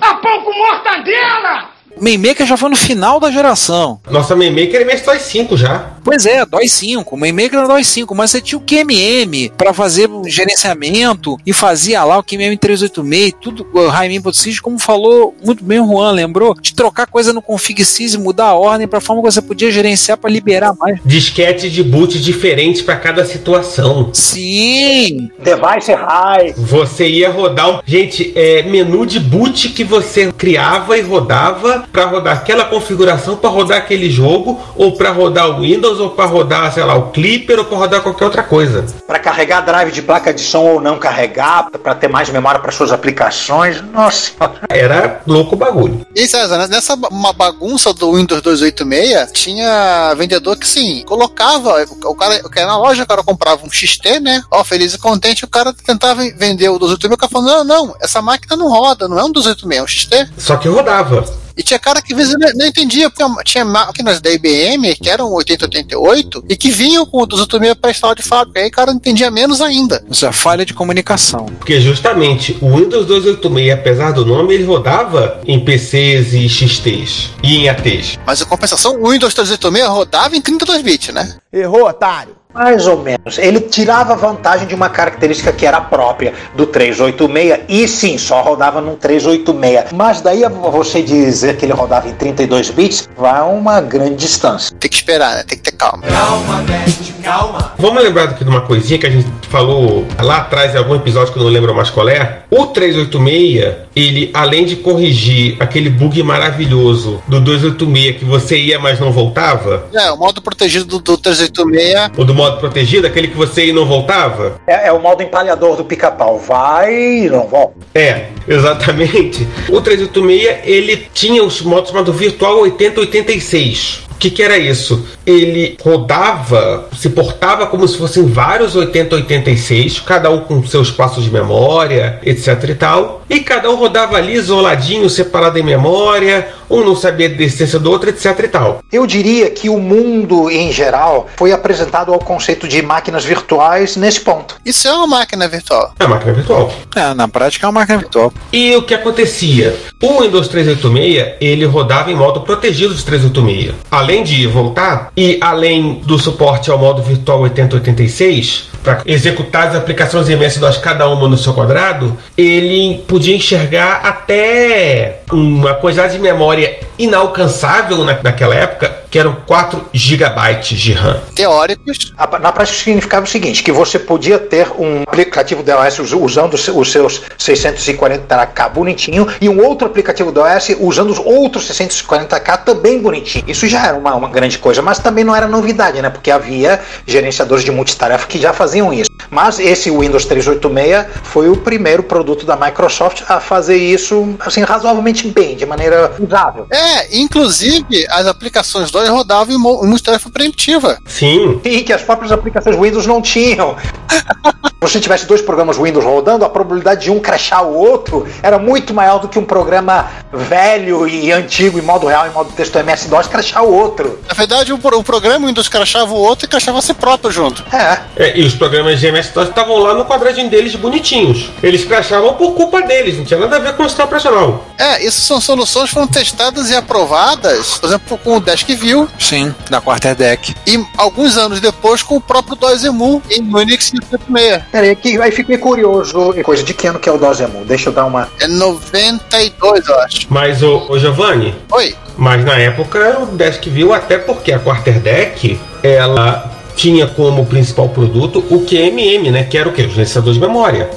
G: a pão com mortadela.
B: Mainmaker já foi no final da geração.
A: Nossa Mainmaker é MS-DOS 5 já.
B: Pois é, DOS 5, o Mainmaker era DOS 5, mas você tinha o QMM para fazer o gerenciamento e fazia lá o QMM 386, tudo, o Raimin.sys, como falou muito bem o Juan, lembrou? De trocar coisa no config sys e mudar a ordem para forma que você podia gerenciar para liberar mais.
A: Disquete de boot diferentes para cada situação.
B: Sim!
D: Device high.
A: Você ia rodar um. Gente, é menu de boot que você criava e rodava para rodar aquela configuração, para rodar aquele jogo, ou para rodar o Windows, ou para rodar, sei lá, o Clipper, ou para rodar qualquer outra coisa.
D: Para carregar drive de placa de som ou não carregar, para ter mais memória para suas aplicações. Nossa.
A: Era louco o bagulho.
C: E César, nessa uma bagunça do Windows 286, tinha vendedor que sim, colocava, o cara, o cara na loja, o cara comprava um XT, né? Ó, feliz e contente, o cara tentava vender o 286, o cara falou: não, não, essa máquina não roda, não é um 286, é um XT.
A: Só que rodava.
C: E tinha cara que às vezes não, não entendia, porque tinha máquinas da IBM que eram 8088 e que vinham com o 286 pré-instalado de fábrica. Aí o cara entendia menos ainda.
B: Isso é falha de comunicação.
A: Porque justamente o Windows 286, apesar do nome, ele rodava em PCs e XTs e em ATs.
C: Mas em compensação, o Windows 386 rodava em 32 bits, né?
F: Errou, otário.
D: Mais ou menos. Ele tirava vantagem de uma característica que era própria do 386 e sim, só rodava num 386. Mas daí a você dizer que ele rodava em 32 bits vai uma grande distância.
C: Tem que esperar, né? Tem que ter calma.
H: Calma, Beth, calma.
A: Vamos lembrar aqui de uma coisinha que a gente falou lá atrás em algum episódio que eu não lembro mais qual é. O 386, ele além de corrigir aquele bug maravilhoso do 286 que você ia mas não voltava,
C: É, o modo protegido do, do 386
A: ou do modo protegido, aquele que você ia e não voltava,
D: É, é o modo empalhador do pica-pau. Vai e não volta.
A: É, exatamente. O 386 ele tinha os modos chamado Virtual 8086. O que, que era isso? Ele rodava, se portava como se fossem vários 8086, cada um com seu espaço de memória, etc e tal. E cada um rodava ali isoladinho, separado em memória, um não sabia da existência do outro, etc e tal.
D: Eu diria que o mundo em geral foi apresentado ao conceito de máquinas virtuais nesse ponto.
C: Isso é uma máquina virtual.
A: É máquina virtual.
B: É, na prática é uma máquina virtual.
A: E o que acontecia? O Windows 386 ele rodava em modo protegido dos 386. Além de voltar e além do suporte ao modo virtual 8086 para executar as aplicações em MS-DOS cada uma no seu quadrado, ele podia enxergar até uma quantidade de memória inalcançável na, naquela época, que eram 4 GB de RAM.
C: Teóricos.
D: Na prática significava o seguinte, que você podia ter um aplicativo DOS us- usando os- seus 640K bonitinho e um outro aplicativo DOS usando os outros 640K também bonitinho. Isso já era uma, uma grande coisa, mas também não era novidade, né? Porque havia gerenciadores de multitarefa que já faziam isso. Mas esse Windows 386 foi o primeiro produto da Microsoft a fazer isso assim razoavelmente bem, de maneira usável.
C: É, inclusive as aplicações 2 rodavam em mo- em multitarefa preemptiva.
A: Sim,
D: E que as próprias aplicações Windows não tinham. (laughs) Se você tivesse dois programas Windows rodando, a probabilidade de um crashar o outro era muito maior do que um programa velho e antigo, em modo real, em modo texto MS-DOS, crashar o outro.
C: Na verdade, o, o programa Windows crachava o outro e crachava a si próprio junto.
D: É.
A: É, e os programas de MS-DOS estavam lá no quadradinho deles bonitinhos. Eles crachavam por culpa deles, não tinha nada a ver com o sistema operacional.
C: É, essas são soluções que foram testadas e aprovadas, por exemplo, com o Desk View
B: Sim, da Quarterdeck.
C: e alguns anos depois com o próprio DOS-EMU em Unix 586.
D: Peraí, que aí fiquei curioso. Coisa de que ano que é o DOS-EMU? Deixa eu dar uma.
C: É 92, eu acho.
A: Mas, o, o Giovanni,
C: Oi.
A: mas na época era o Desk View, até porque a Quarterdeck, ela tinha como principal produto o QMM, né? Que era o quê? O gerenciador de memória.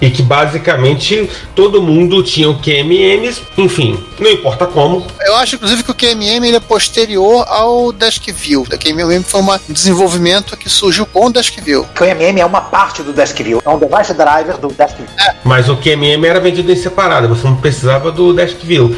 A: E que basicamente todo mundo tinha o QMMs, enfim, não importa como.
C: Eu acho, inclusive, que o QMM ele é posterior ao Desk View. O QMM foi uma- um desenvolvimento que surgiu com o Desk View.
D: O QMM é uma parte do Desk View, é um device driver do Desk View.
A: Mas o QMM era vendido em separado, você não precisava do Desk View.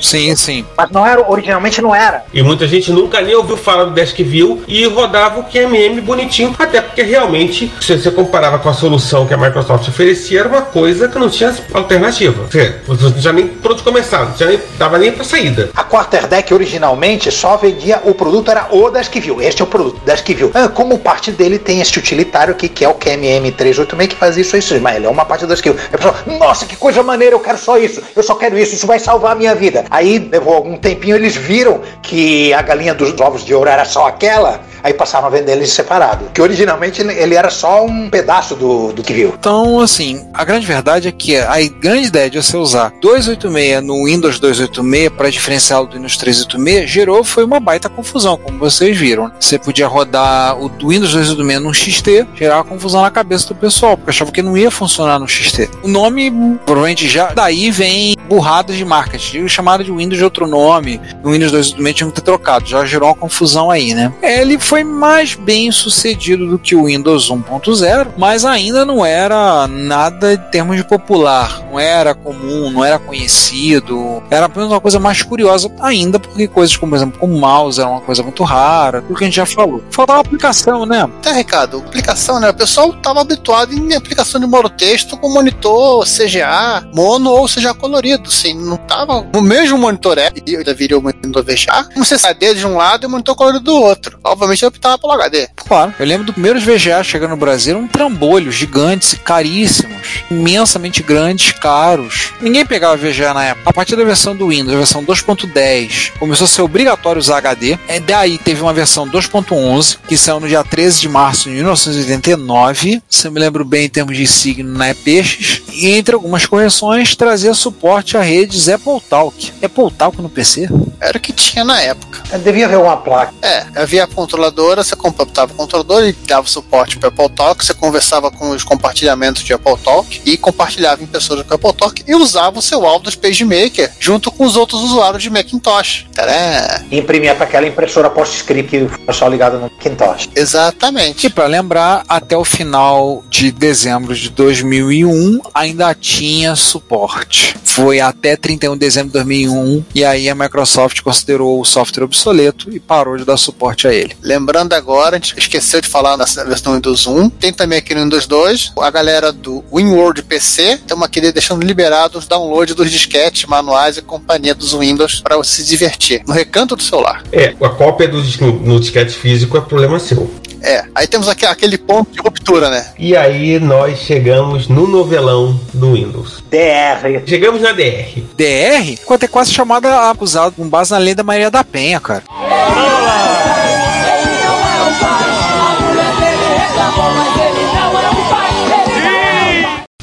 B: Sim, sim.
D: Mas não era, originalmente não era.
A: E muita gente nunca nem ouviu falar do Desk View e rodava o QMM bonitinho, até porque realmente, se você comparava com a solução que a Microsoft oferecia, uma coisa que não tinha alternativa. Você não tinha nem começar, não tinha nem, dava nem pra saída.
D: A Quarterdeck originalmente só vendia, o produto era o View. Este é o produto, View. Ah, como parte dele tem este utilitário aqui, que é o QMM 386, que faz isso, isso, mas ele é uma parte View. Aí a pessoa, nossa, que coisa maneira, eu quero só isso, eu só quero isso, isso vai salvar a minha vida. Aí levou algum tempinho, eles viram que a galinha dos ovos de ouro era só aquela, aí passaram a vender eles separado. Que originalmente ele, ele era só um pedaço do, do que viu.
B: Então, assim, a grande verdade é que a grande ideia de você usar 286 no Windows 286 para diferenciá-lo do Windows 386 gerou foi uma baita confusão, como vocês viram. Você podia rodar o do Windows 286 num XT, gerava confusão na cabeça do pessoal, porque achava que não ia funcionar no XT. O nome, provavelmente já daí vem burradas de marketing. Chamaram de Windows de outro nome, no Windows 286 tinham que ter trocado, já gerou uma confusão aí, né? Ele foi mais bem sucedido do que o Windows 1.0, mas ainda não era nada em termos de popular, não era comum, não era conhecido, era apenas uma coisa mais curiosa ainda, porque coisas como, por exemplo, como mouse era uma coisa muito rara, o que a gente já falou. Faltava aplicação, né?
C: Até, Ricardo, aplicação, né? O pessoal estava habituado em aplicação de monotexto com monitor CGA, mono ou CGA colorido, assim, não tava no mesmo monitor e ainda viria o monitor VGA, um CCD de um lado e um monitor colorido do outro. Obviamente eu optava pelo HD.
B: Claro. Eu lembro do primeiro VGA chegando no Brasil, um trambolho gigantes e caríssimos, imensamente grandes, caros. Ninguém pegava VGA na época. A partir da versão do Windows, a versão 2.10, começou a ser obrigatório usar HD. É, daí teve uma versão 2.11, que saiu no dia 13 de março de 1989. Se eu me lembro bem em termos de signo, na é peixes. E entre algumas correções, trazia suporte a redes Apple Talk. Apple Talk no PC?
C: Era o que tinha na época.
D: Devia haver uma placa.
C: É, havia a controladora, você computava o controlador e dava suporte para Apple Talk, você conversava com os compartilhamentos de Apple Talk e compartilhava impressoras com Apple Talk e usava o seu Windows PageMaker junto com os outros usuários de Macintosh. Tadã!
D: E imprimia para aquela impressora PostScript que foi só ligada no Macintosh.
C: Exatamente.
B: E para lembrar, até o final de dezembro de 2001 ainda tinha suporte. Foi até 31 de dezembro de 2001 e aí a Microsoft considerou o software obsoleto e parou de dar suporte a ele.
C: Lembrando agora, a gente esqueceu de falar na versão Windows 1, tem também aqui no Windows 2, a galera do WinWorld PC, estamos aqui deixando liberado os download dos disquetes, manuais e companhia dos Windows para você se divertir, no recanto do celular.
A: É, a cópia do, no, no disquete físico é problema seu.
C: É, aí temos aqui, aquele ponto de ruptura, né?
A: E aí nós chegamos no novelão do Windows.
D: DR.
A: Chegamos na DR.
B: DR, quanto é quase chamada acusado com base na lei da Maria da Penha, cara.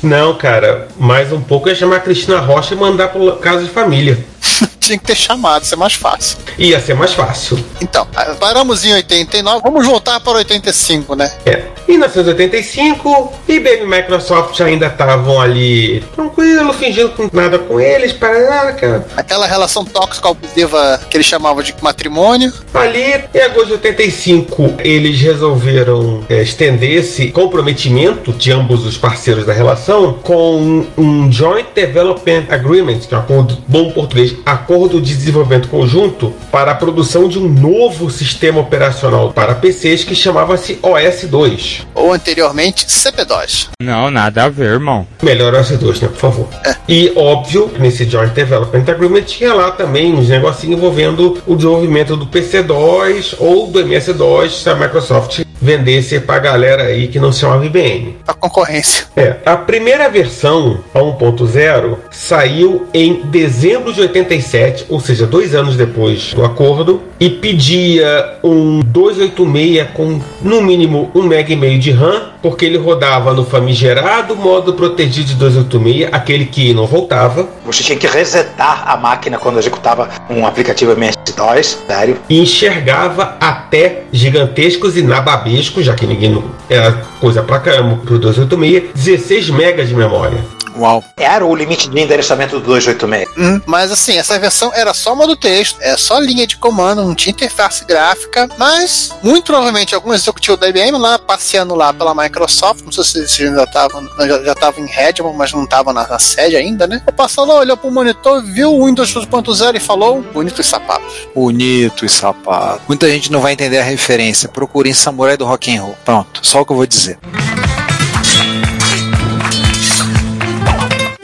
A: Não, cara, mais um pouco ia chamar a Cristina Rocha e mandar pro casa de família. (laughs)
C: Tinha que ter chamado, isso é mais fácil.
A: Ia ser mais fácil.
C: Então, paramos em 89, vamos voltar para 85, né?
A: É. Em 1985, IBM e Microsoft ainda estavam ali tranquilo, fingindo com nada com eles, para cara.
C: Aquela relação tóxica abusiva que eles chamavam de matrimônio.
A: Ali, em agosto de 85, eles resolveram é, estender esse comprometimento de ambos os parceiros da relação com um Joint Development Agreement, que é um bom português, acordo de desenvolvimento conjunto para a produção de um novo sistema operacional para PCs que chamava-se OS2.
C: Ou anteriormente CP2.
E: Não, nada a ver, irmão.
A: Melhor OS2, né, por favor. E óbvio, nesse Joint Development Agreement tinha lá também uns negocinhos envolvendo o desenvolvimento do PC2 ou do MS2 se a Microsoft vendesse pra galera aí que não se chamava IBM.
C: A concorrência.
A: É, a primeira versão, a 1.0, saiu em dezembro de 87, ou seja, dois anos depois do acordo, e pedia um 286 com no mínimo 1 MB e meio de RAM, porque ele rodava no famigerado modo protegido de 286, aquele que não voltava,
D: Você tinha que resetar a máquina quando executava um aplicativo MS-DOS, sério.
A: e enxergava até gigantescos inababescos gigantesco, já que ninguém era coisa pra caramba pro 286, 16 megas de memória.
B: Uau.
D: Era o limite de endereçamento do 286.
C: Hum, mas assim, essa versão era só modo texto, é só linha de comando, não tinha interface gráfica, mas muito provavelmente algum executivo da IBM lá passeando lá pela Microsoft, não sei se eles já estavam já, já em Redmond, mas não estava na, na, sede ainda, né? Passou lá, olhou pro monitor, viu o Windows 2.0 e falou: bonitos sapatos.
B: Bonitos sapatos. Muita gente não vai entender a referência. Procurem Samurai do Rock and Roll. Pronto, só o que eu vou dizer.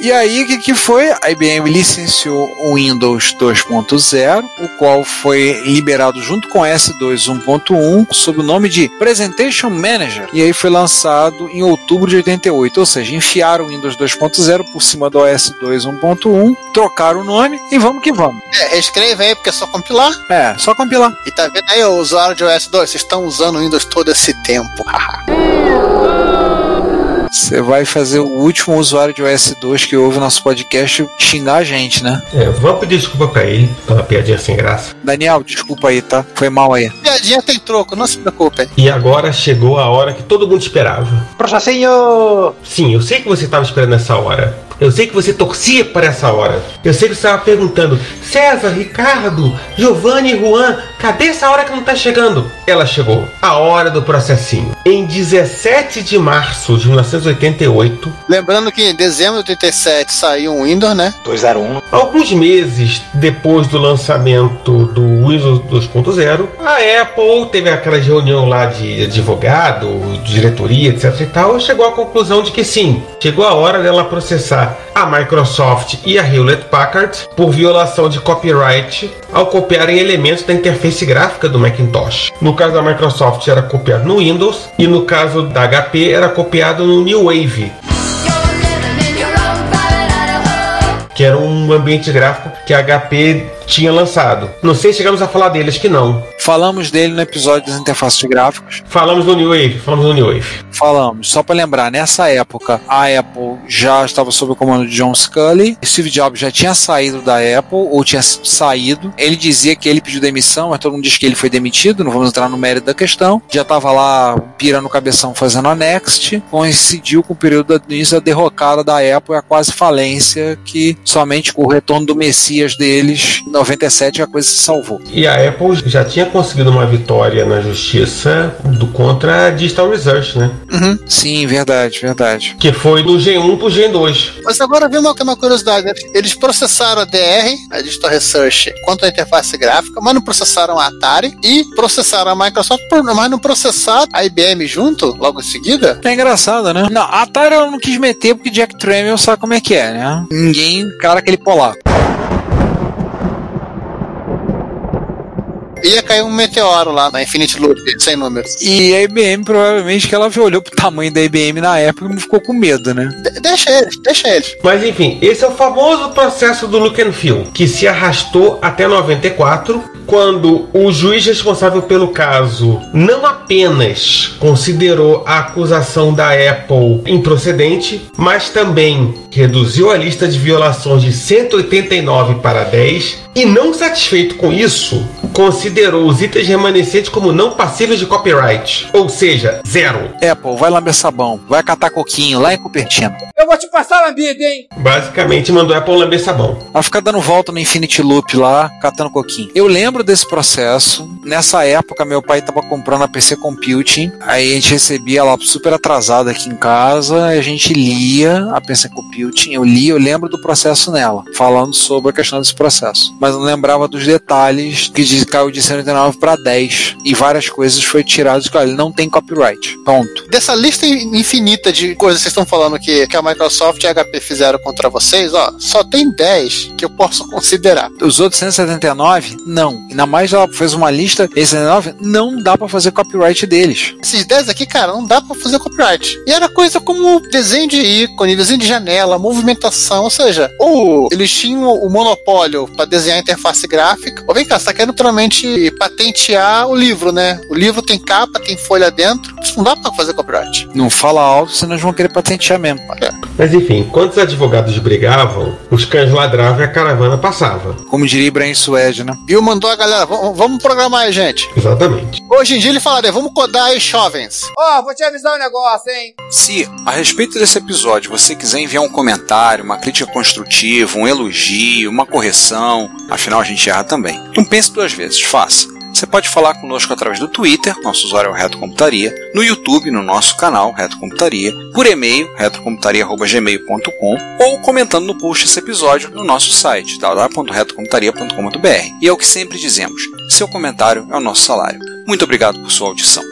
B: E aí, o que, que foi? A IBM licenciou o Windows 2.0, o qual foi liberado junto com o S2 1.1 sob o nome de Presentation Manager. E aí foi lançado em outubro de 88, ou seja, enfiaram o Windows 2.0 por cima do OS2 1.1, trocaram o nome e vamos que vamos.
C: É, reescreve aí, porque é só compilar.
B: É, só compilar.
C: E tá vendo aí, o usuário de OS2, vocês estão usando o Windows todo esse tempo. (laughs)
B: Você vai fazer o último usuário de OS2 que ouve o nosso podcast xingar a gente, né?
A: É, vamos pedir desculpa pra ele pela piadinha sem graça.
B: Daniel, desculpa aí, tá? Foi mal aí.
C: Piadinha tem troco, não se preocupe.
A: E agora chegou a hora que todo mundo esperava.
D: Processinho!
A: Sim, eu sei que você estava esperando essa hora. Eu sei que você torcia para essa hora. Eu sei que você estava perguntando: César, Ricardo, Giovanni e Juan, cadê essa hora que não está chegando? Ela chegou. A hora do processinho. Em 17 de março de 1988.
C: Lembrando que em dezembro de 87 saiu um Windows, né?
D: 201.
A: Alguns meses depois do lançamento do Windows 2.0, a Apple teve aquela reunião lá de advogado, de diretoria, etc e tal, e chegou à conclusão de que sim, chegou a hora dela processar a Microsoft e a Hewlett Packard por violação de copyright ao copiarem elementos da interface gráfica do Macintosh. No caso da Microsoft era copiado no Windows e no caso da HP era copiado no New Wave. Que era um ambiente gráfico que a HP tinha lançado. Não sei se chegamos a falar dele, acho que não.
B: Falamos dele no episódio das interfaces gráficas.
A: Falamos do New Wave, falamos do New Wave.
B: Falamos. Só para lembrar, nessa época a Apple já estava sob o comando de John Scully. Steve Jobs já tinha saído da Apple ou tinha saído. Ele dizia que ele pediu demissão, mas todo mundo diz que ele foi demitido. Não vamos entrar no mérito da questão. Já estava lá pirando o cabeção fazendo a Next. Coincidiu com o período do início da derrocada da Apple e a quase falência que somente com o retorno do Messias deles 97 a coisa se salvou.
A: E a Apple já tinha conseguido uma vitória na justiça do contra a Digital Research, né?
B: Uhum. Sim, verdade, verdade.
A: Que foi do G1 pro G2.
C: Mas agora vem uma, uma curiosidade, né? Eles processaram a DR, a Digital Research, quanto à interface gráfica, mas não processaram a Atari e processaram a Microsoft, mas não processaram a IBM junto, logo em seguida.
B: É engraçado, né? Não, a Atari eu não quis meter porque Jack Tramiel sabe como é que é, né? Ninguém cara aquele polaco.
C: Ia cair um meteoro lá na Infinite Loop, sem números.
B: E a IBM, provavelmente, que ela olhou pro tamanho da IBM na época e ficou com medo, né?
C: De deixa eles, deixa eles.
A: Mas enfim, esse é o famoso processo do look and feel, que se arrastou até 94, quando o juiz responsável pelo caso não apenas considerou a acusação da Apple improcedente, mas também reduziu a lista de violações de 189 para 10 e não satisfeito com isso, considerou os itens remanescentes como não passíveis de copyright, ou seja, zero.
B: Apple, vai lamber sabão, vai catar coquinho lá em Cupertino.
F: Eu vou te passar lambida, hein?
A: Basicamente mandou a Apple lamber sabão.
B: Vai ficar dando volta no Infinity Loop lá, catando coquinho. Eu lembro desse processo. Nessa época, meu pai tava comprando a PC Computing. Aí a gente recebia ela super atrasada aqui em casa. a gente lia a PC Computing. Eu li, eu lembro do processo nela, falando sobre a questão desse processo. Mas não lembrava dos detalhes que de, caiu de 189 para 10. E várias coisas foi tirado que olha, ele não tem copyright. Ponto.
C: Dessa lista infinita de coisas que vocês estão falando que, que a Microsoft e a HP fizeram contra vocês, ó, só tem 10 que eu posso (laughs) considerar.
B: Os outros 179, não. Ainda mais ela fez uma lista, esses 179, não dá para fazer copyright deles.
C: Esses 10 aqui, cara, não dá para fazer copyright. E era coisa como desenho de ícone, desenho de janela, movimentação, ou seja, ou eles tinham o monopólio para desenhar a interface gráfica, ou vem cá, você tá querendo naturalmente patentear o livro, né? O livro tem capa, tem folha dentro, Isso não dá pra fazer copyright.
B: Não fala alto, senão eles vão querer patentear mesmo.
A: Mas enfim, enquanto os advogados brigavam, os cães ladravam e a caravana passava.
B: Como diria Ibrahim Suede, né?
C: Bill mandou a galera, "Vamos- programar aí, gente.
A: Exatamente.
C: Hoje em dia ele falaria, vamos codar aí jovens.
F: Ó, vou te avisar um negócio, hein?
B: Se, a respeito desse episódio, você quiser enviar um comentário, uma crítica construtiva, um elogio, uma correção, afinal a gente erra também. Não pense duas vezes, faça. Você pode falar conosco através do Twitter, nosso usuário é o Reto Computaria, no YouTube, no nosso canal Reto Computaria, por e-mail, retrocomputaria.gmail.com ou comentando no post desse episódio no nosso site, www.retocomputaria.com.br. E é o que sempre dizemos, seu comentário é o nosso salário. Muito obrigado por sua audição.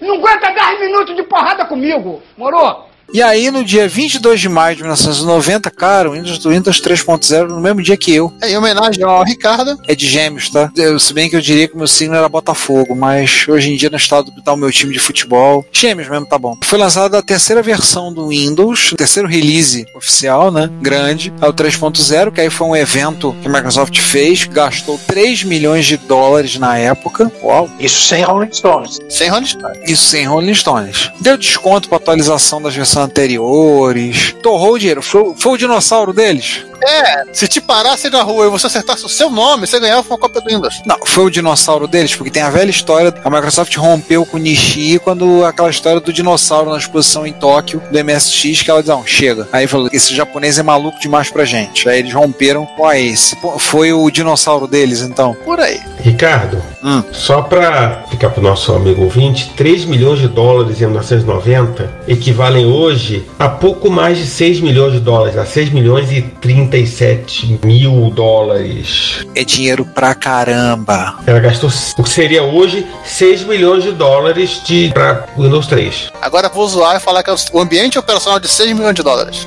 G: Não aguenta 10 minutos de porrada comigo, morou?
B: E aí, no dia 22 de maio de 1990, cara, o Windows do Windows 3.0 no mesmo dia que eu.
C: É, em homenagem ao Ricardo.
B: É de gêmeos, tá? Eu, se bem que eu diria que o meu signo era Botafogo, mas hoje em dia no estado tá o meu time de futebol. Gêmeos mesmo, tá bom. Foi lançada a terceira versão do Windows, o terceiro release oficial, né? Grande, é o 3.0, que aí foi um evento que a Microsoft fez, gastou 3 milhões de dólares na época. Uau!
D: Isso sem Rolling Stones.
C: Sem Rolling Stones.
B: Isso sem Rolling Stones. Deu desconto pra atualização das versões anteriores. Torrou o dinheiro. Foi, foi o dinossauro deles?
C: É, se te parasse na rua e você acertasse o seu nome, você ganhava uma cópia do Windows.
B: Não, foi o dinossauro deles, porque tem a velha história. A Microsoft rompeu com o Nishi quando aquela história do dinossauro na exposição em Tóquio, do MSX, que ela diz, não, chega. Aí falou, esse japonês é maluco demais pra gente. Aí eles romperam com a esse. Foi o dinossauro deles, então.
C: Por aí.
A: Ricardo,
B: Hum.
A: só para ficar pro nosso amigo ouvinte, 3 milhões de dólares em 1990 equivalem hoje a pouco mais de 6 milhões de dólares, a 6 milhões e 37 mil dólares.
B: É dinheiro pra caramba.
A: Ela gastou o que seria hoje 6 milhões de dólares de para Windows 3.
C: Agora vou zoar e falar que é o ambiente operacional de 6 milhões de dólares.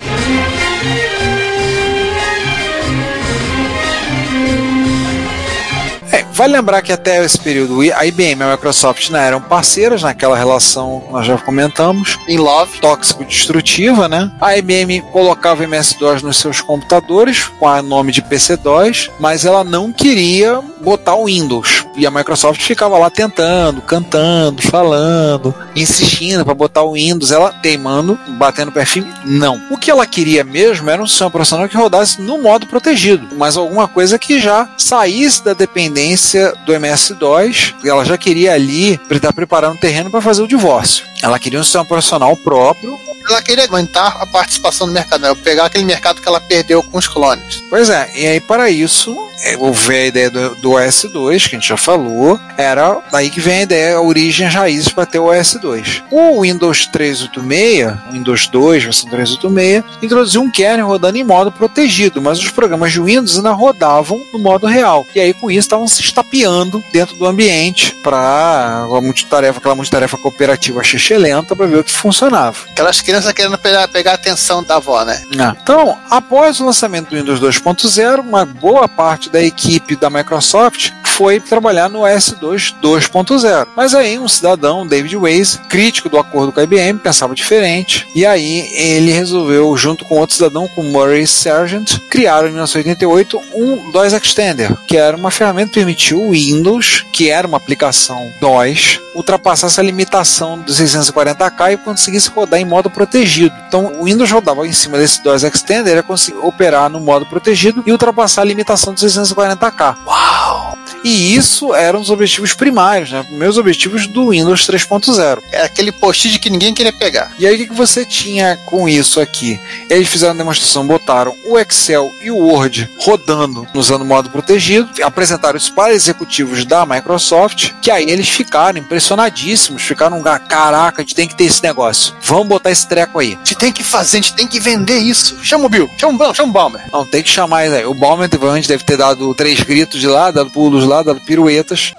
B: Vale lembrar que até esse período a IBM e a Microsoft né, eram parceiras naquela relação, nós já comentamos,
C: Em Love.
B: tóxico-destrutiva, né? A IBM colocava MS-DOS nos seus computadores com o nome de PC-DOS, mas ela não queria botar o Windows. E a Microsoft ficava lá tentando, cantando, falando, insistindo para botar o Windows, ela teimando, batendo perfil, não. O que ela queria mesmo era um sistema operacional que rodasse no modo protegido, mas alguma coisa que já saísse da dependência do MS-DOS, ela já queria ali estar preparando o terreno para fazer o divórcio. Ela queria um sistema operacional próprio.
C: Ela queria aumentar a participação no mercado, né? pegar aquele mercado que ela perdeu com os clones.
B: Pois é, e aí para isso, é, houve a ideia do, do OS2, que a gente já falou, era daí que vem a ideia, a origem as raízes para ter o OS2. O Windows 386, o Windows 2, versão 386, introduziu um kernel rodando em modo protegido, mas os programas de Windows ainda rodavam no modo real. E aí com isso estavam se estapeando dentro do ambiente para a multitarefa, aquela multitarefa cooperativa lenta para ver o que funcionava.
C: Aquelas crianças querendo pegar, pegar a atenção da avó, né?
B: Ah, Então, após o lançamento do Windows 2.0, uma boa parte da equipe da Microsoft foi trabalhar no OS2 2.0. Mas aí um cidadão, David Weiss, crítico do acordo com a IBM, pensava diferente. E aí ele resolveu, junto com outro cidadão, com Murray Sargent, criar em 1988 um DOS Extender, que era uma ferramenta que permitiu o Windows, que era uma aplicação DOS, ultrapassar essa limitação dos 640K e conseguisse rodar em modo protegido. Então o Windows rodava em cima desse DOS Extender e conseguir operar no modo protegido e ultrapassar a limitação dos 640K. Uau! E isso eram os objetivos primários, né? Meus objetivos do Windows 3.0.
C: Era aquele post-it que ninguém queria pegar.
B: E aí o que que você tinha com isso aqui? Eles fizeram a demonstração, botaram o Excel e o Word rodando usando modo protegido, apresentaram isso para executivos da Microsoft, que aí eles ficaram impressionadíssimos, ficaram, "Ah, caraca, a gente tem que ter esse negócio, vamos botar esse treco aí.
C: A gente tem que fazer, a gente tem que vender isso. Chama o Bill, chama o Bill, chama o Balmer.
B: Não, tem que chamar isso aí. O Bauman provavelmente deve ter dado três gritos de lá, dado pulos lá, dado piruetas.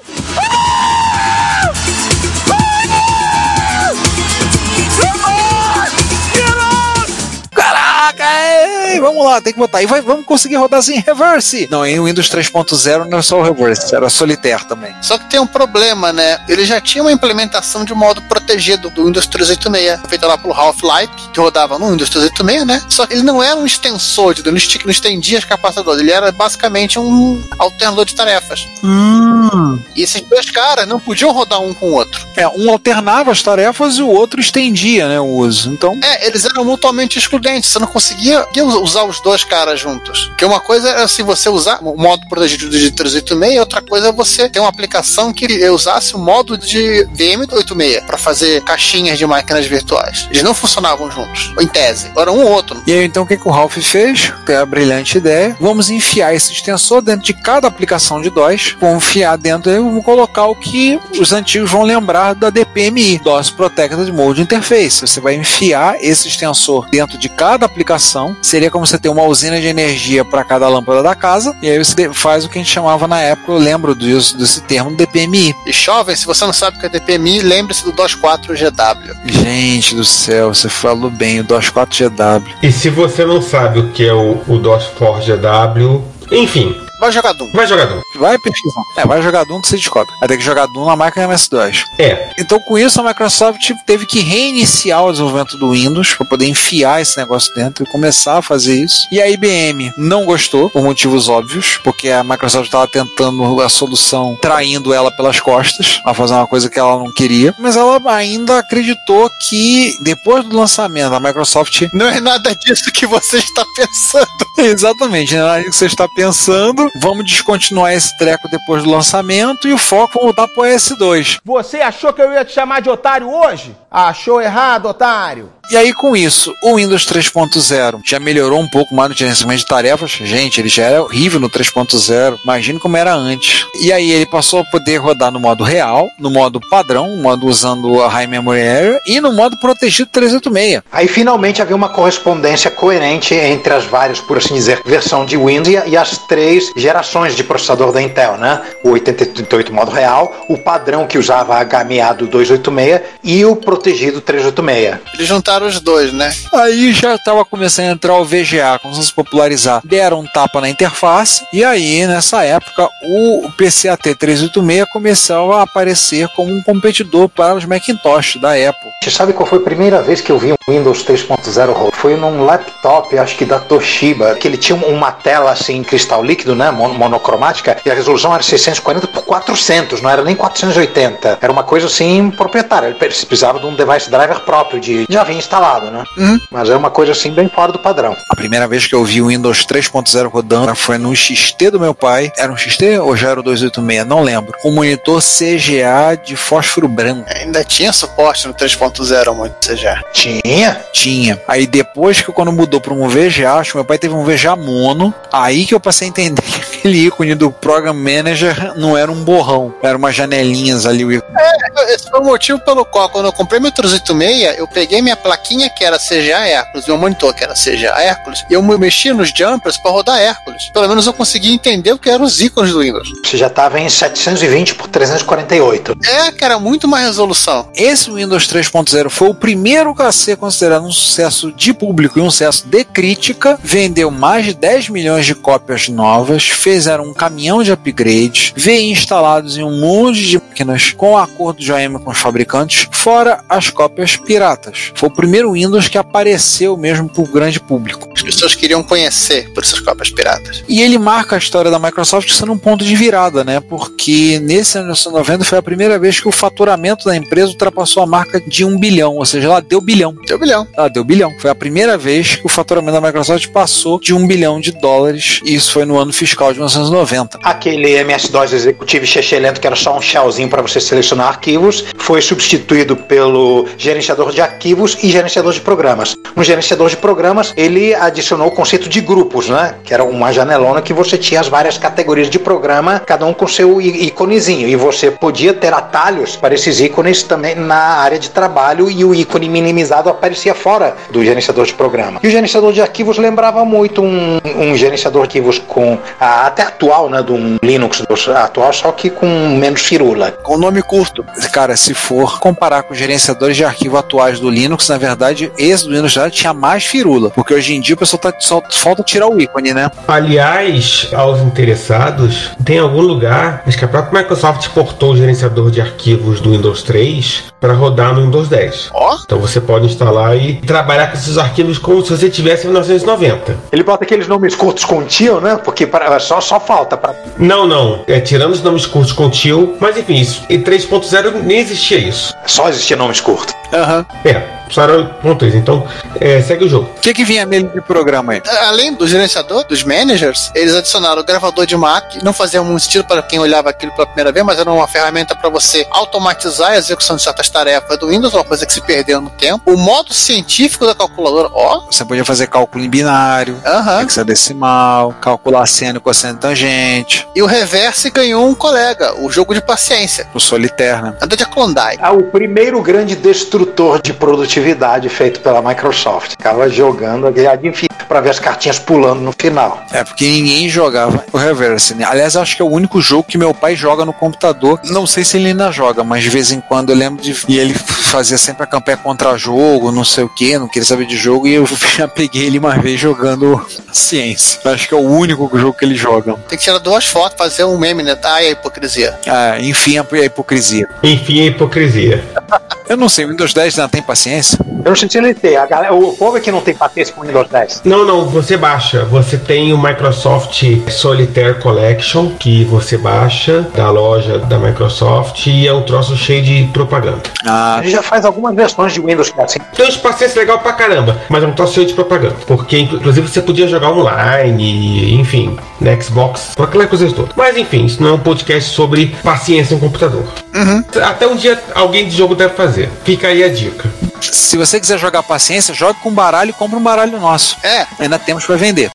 B: Ei, vamos lá, tem que botar. E vai, vamos conseguir rodar assim, reverse. Não, em Windows 3.0 não era só o reverse, era solitaire também.
C: Só que tem um problema, né? Ele já tinha uma implementação de modo protegido do Windows 386, feita lá pelo Half-Life, que rodava no Windows 386, né? Só que ele não era um extensor, de, não estendia as capacidades, ele era basicamente um alternador de tarefas.
B: Hum.
C: E esses dois caras não podiam rodar um com o outro.
B: É, um alternava as tarefas e o outro estendia, né, o uso. Então,
C: É, eles eram mutuamente excludentes. Você não conseguia usar os dois caras juntos. Porque uma coisa era se você usar o modo protegido de 386 e outra coisa é você ter uma aplicação que usasse o modo de VM86 para fazer caixinhas de máquinas virtuais. Eles não funcionavam juntos, em tese. Era um ou outro.
B: E aí, então, o que, que o Ralph fez? Tem a brilhante ideia. Vamos enfiar esse extensor dentro de cada aplicação de DOS. Vamos enfiar dentro e vamos colocar o que os antigos vão lembrar da DPMI, DOS Protected Mode Interface. Você vai enfiar esse extensor dentro de cada aplicação. Seria como você ter uma usina de energia para cada lâmpada da casa. E aí você faz o que a gente chamava na época, eu lembro disso, desse termo DPMI.
C: E jovem, se você não sabe o que é DPMI, lembre-se do DOS 4 GW.
B: Gente do céu, você falou bem, o DOS 4GW.
A: E se você não sabe o que é o, o DOS 4GW, enfim,
C: Vai jogar Doom.
A: vai jogar Doom.
B: Vai pesquisar. É, vai jogar Doom que você descobre. Vai ter que jogar Doom na máquina MS2.
A: É,
B: Então, com isso, a Microsoft teve que reiniciar o desenvolvimento do Windows para poder enfiar esse negócio dentro e começar a fazer isso. E a IBM não gostou, por motivos óbvios, porque a Microsoft estava tentando a solução traindo ela pelas costas, a fazer uma coisa que ela não queria. Mas ela ainda acreditou que depois do lançamento, a Microsoft
C: Não é nada disso que você está pensando. (laughs)
B: Exatamente, não é o que você está pensando. Vamos descontinuar esse treco depois do lançamento e o foco voltar pro S2.
F: Você achou que eu ia te chamar de otário hoje? Achou errado, otário.
B: E aí, com isso, o Windows 3.0 já melhorou um pouco mais no gerenciamento de tarefas. Gente, ele já era horrível no 3.0. Imagine como era antes. E aí, ele passou a poder rodar no modo real, no modo padrão, no modo usando a High Memory Area e no modo protegido 386.
D: Aí finalmente havia uma correspondência coerente entre as várias, por assim dizer, versão de Windows e, as três gerações de processador da Intel, né? O 8088 modo real, o padrão que usava HMA do 286 e o protegido 386.
C: Eles juntaram os dois, né?
B: Aí já estava começando a entrar o VGA, começando a se popularizar. Deram um tapa na interface, e aí, nessa época, o PCAT 386 começou a aparecer como um competidor para os Macintosh da Apple.
D: Você sabe qual foi a primeira vez que eu vi um Windows 3.0 rodar? Foi num laptop, acho que da Toshiba, que ele tinha uma tela assim, em cristal líquido, né? mon- Monocromática, e a resolução era 640 por 400, não era nem 480. Era uma coisa assim proprietária. Ele precisava de um device driver próprio, de já vinha instalado, né? Mas é uma coisa assim bem fora do padrão.
B: A primeira vez que eu vi o Windows 3.0 rodando foi no XT do meu pai. Era um XT ou já era o 286? Não lembro. Com monitor CGA de fósforo branco.
C: Ainda tinha suporte no 3.0 muito CGA.
D: Tinha?
B: Tinha. Aí depois que quando mudou para um VGA, acho que meu pai teve um VGA mono, aí que eu passei a entender (laughs) que aquele ícone do Program Manager não era um borrão, eram umas janelinhas ali. ícone.
C: Esse foi o motivo pelo qual, quando eu comprei meu 386, eu peguei minha plaquinha que era CGA Hércules, meu monitor que era CGA Hércules, e eu me mexi nos jumpers para rodar Hércules. Pelo menos eu consegui entender o que eram os ícones do Windows.
D: Você já estava em 720 por 348.
C: É, que era muito mais resolução.
B: Esse Windows 3.0 foi o primeiro a ser considerado um sucesso de público e um sucesso de crítica. Vendeu mais de 10 milhões de cópias novas, fizeram um caminhão de upgrades, veio instalados em um monte de máquinas com acordo de OEM com os fabricantes, fora as cópias piratas. Foi o primeiro Windows que apareceu mesmo para o grande público.
C: As pessoas queriam conhecer por essas cópias piratas.
B: E ele marca a história da Microsoft sendo um ponto de virada, né? Porque nesse ano de 1990 foi a primeira vez que o faturamento da empresa ultrapassou a marca de um bilhão, ou seja, ela deu bilhão.
C: Deu bilhão.
B: Ela deu bilhão. Foi a primeira vez que o faturamento da Microsoft passou de um bilhão de dólares, e isso foi no ano fiscal de 1990.
D: Aquele MS-DOS executivo lento que era só um shellzinho para você selecionar arquivos, foi substituído pelo gerenciador de arquivos e gerenciador de programas. No gerenciador de programas, ele adicionou o conceito de grupos, né? Que era uma janelona que você tinha as várias categorias de programa, cada um com seu íconezinho. E você podia ter atalhos para esses ícones também na área de trabalho e o ícone minimizado aparecia fora do gerenciador de programa. E o gerenciador de arquivos lembrava muito um, um gerenciador de arquivos com a, até atual, né? De um Linux atual, só que com menos firula.
C: Com nome curto.
B: Cara, se for comparar com os gerenciadores de arquivo atuais do Linux, na verdade, esse do Windows já tinha mais firula, porque hoje em dia o pessoal tá, só falta tirar o ícone, né?
A: Aliás, aos interessados, tem algum lugar, acho que a própria Microsoft portou o gerenciador de arquivos do Windows 3 para rodar no Windows 10.
C: Ó.
A: Então você pode instalar e trabalhar com esses arquivos como se você tivesse em 1990.
D: Ele bota aqueles nomes curtos com tio, né? Porque para, só só falta pra.
A: Não, não. É, tirando os nomes curtos com o tio, mas enfim, isso. Em 3.0 nem existia isso.
D: Só existia nomes curtos.
B: Aham.
A: É, só era ponto 3. Então, é, segue o jogo.
B: O que, que vinha nele de programa aí?
C: Além do gerenciador, dos managers, eles adicionaram o gravador de Mac. Não fazia muito sentido para quem olhava aquilo pela primeira vez, mas era uma ferramenta para você automatizar a execução de certas tarefas do Windows, uma coisa que se perdeu no tempo. O modo científico da calculadora, ó.
B: Você podia fazer cálculo em binário,
C: Aham.
B: hexadecimal, calcular seno, cosseno, tangente,
C: E o Reverse ganhou um colega, o jogo de paciência.
B: o solitaire, né?
C: A de Klondike.
D: Ah, o primeiro grande destrutor de produtividade feito pela Microsoft. Ficava jogando a infinito pra ver as cartinhas pulando no final.
B: É, porque ninguém jogava o Reverse, né? Aliás, acho que é o único jogo que meu pai joga no computador. Não sei se ele ainda joga, mas de vez em quando eu lembro de. E ele (laughs) fazia sempre a campanha contra jogo, não sei o que, não queria saber de jogo, e eu (laughs) já peguei ele uma vez jogando (laughs) ciência. Acho que é o único jogo que ele joga.
C: Tem que tirar duas fotos, fazer um meme, né? Ai, a hipocrisia.
B: Ah, enfim, a a hipocrisia.
A: Enfim, a hipocrisia.
B: Eu não sei, o Windows 10 não tem paciência?
D: Eu não sei se ele tem. A galera, o povo é que não tem paciência com o Windows 10.
A: Não, não, você baixa. Você tem o Microsoft Solitaire Collection, que você baixa da loja da Microsoft e é um troço cheio de propaganda.
B: Ah,
D: Ele já faz algumas versões de Windows que é assim.
A: Tem uns paciência legal pra caramba, mas é um troço cheio de propaganda. Porque, inclusive, você podia jogar online, enfim, na Xbox, aquela coisa toda. Mas, enfim, isso não é um podcast sobre paciência em computador. Até um dia alguém de jogo deve fazer. Fica aí a dica.
B: se você quiser jogar paciência, jogue com baralho e compre um baralho nosso.
C: É,
B: Ainda temos pra vender.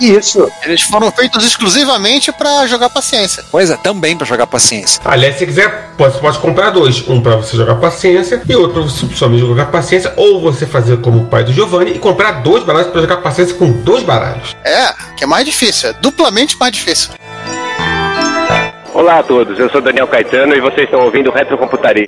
D: Isso.
C: eles foram feitos exclusivamente pra jogar paciência.
B: Pois é, também pra jogar paciência.
A: Aliás, se você quiser, pode, pode comprar dois. Um pra você jogar paciência e outro pra você somente jogar paciência. Ou você fazer como o pai do Giovanni e comprar dois baralhos pra jogar paciência com dois baralhos.
C: É, que é mais difícil, é duplamente mais difícil.
I: Olá a todos, eu sou Daniel Caetano e vocês estão ouvindo Retrocomputaria.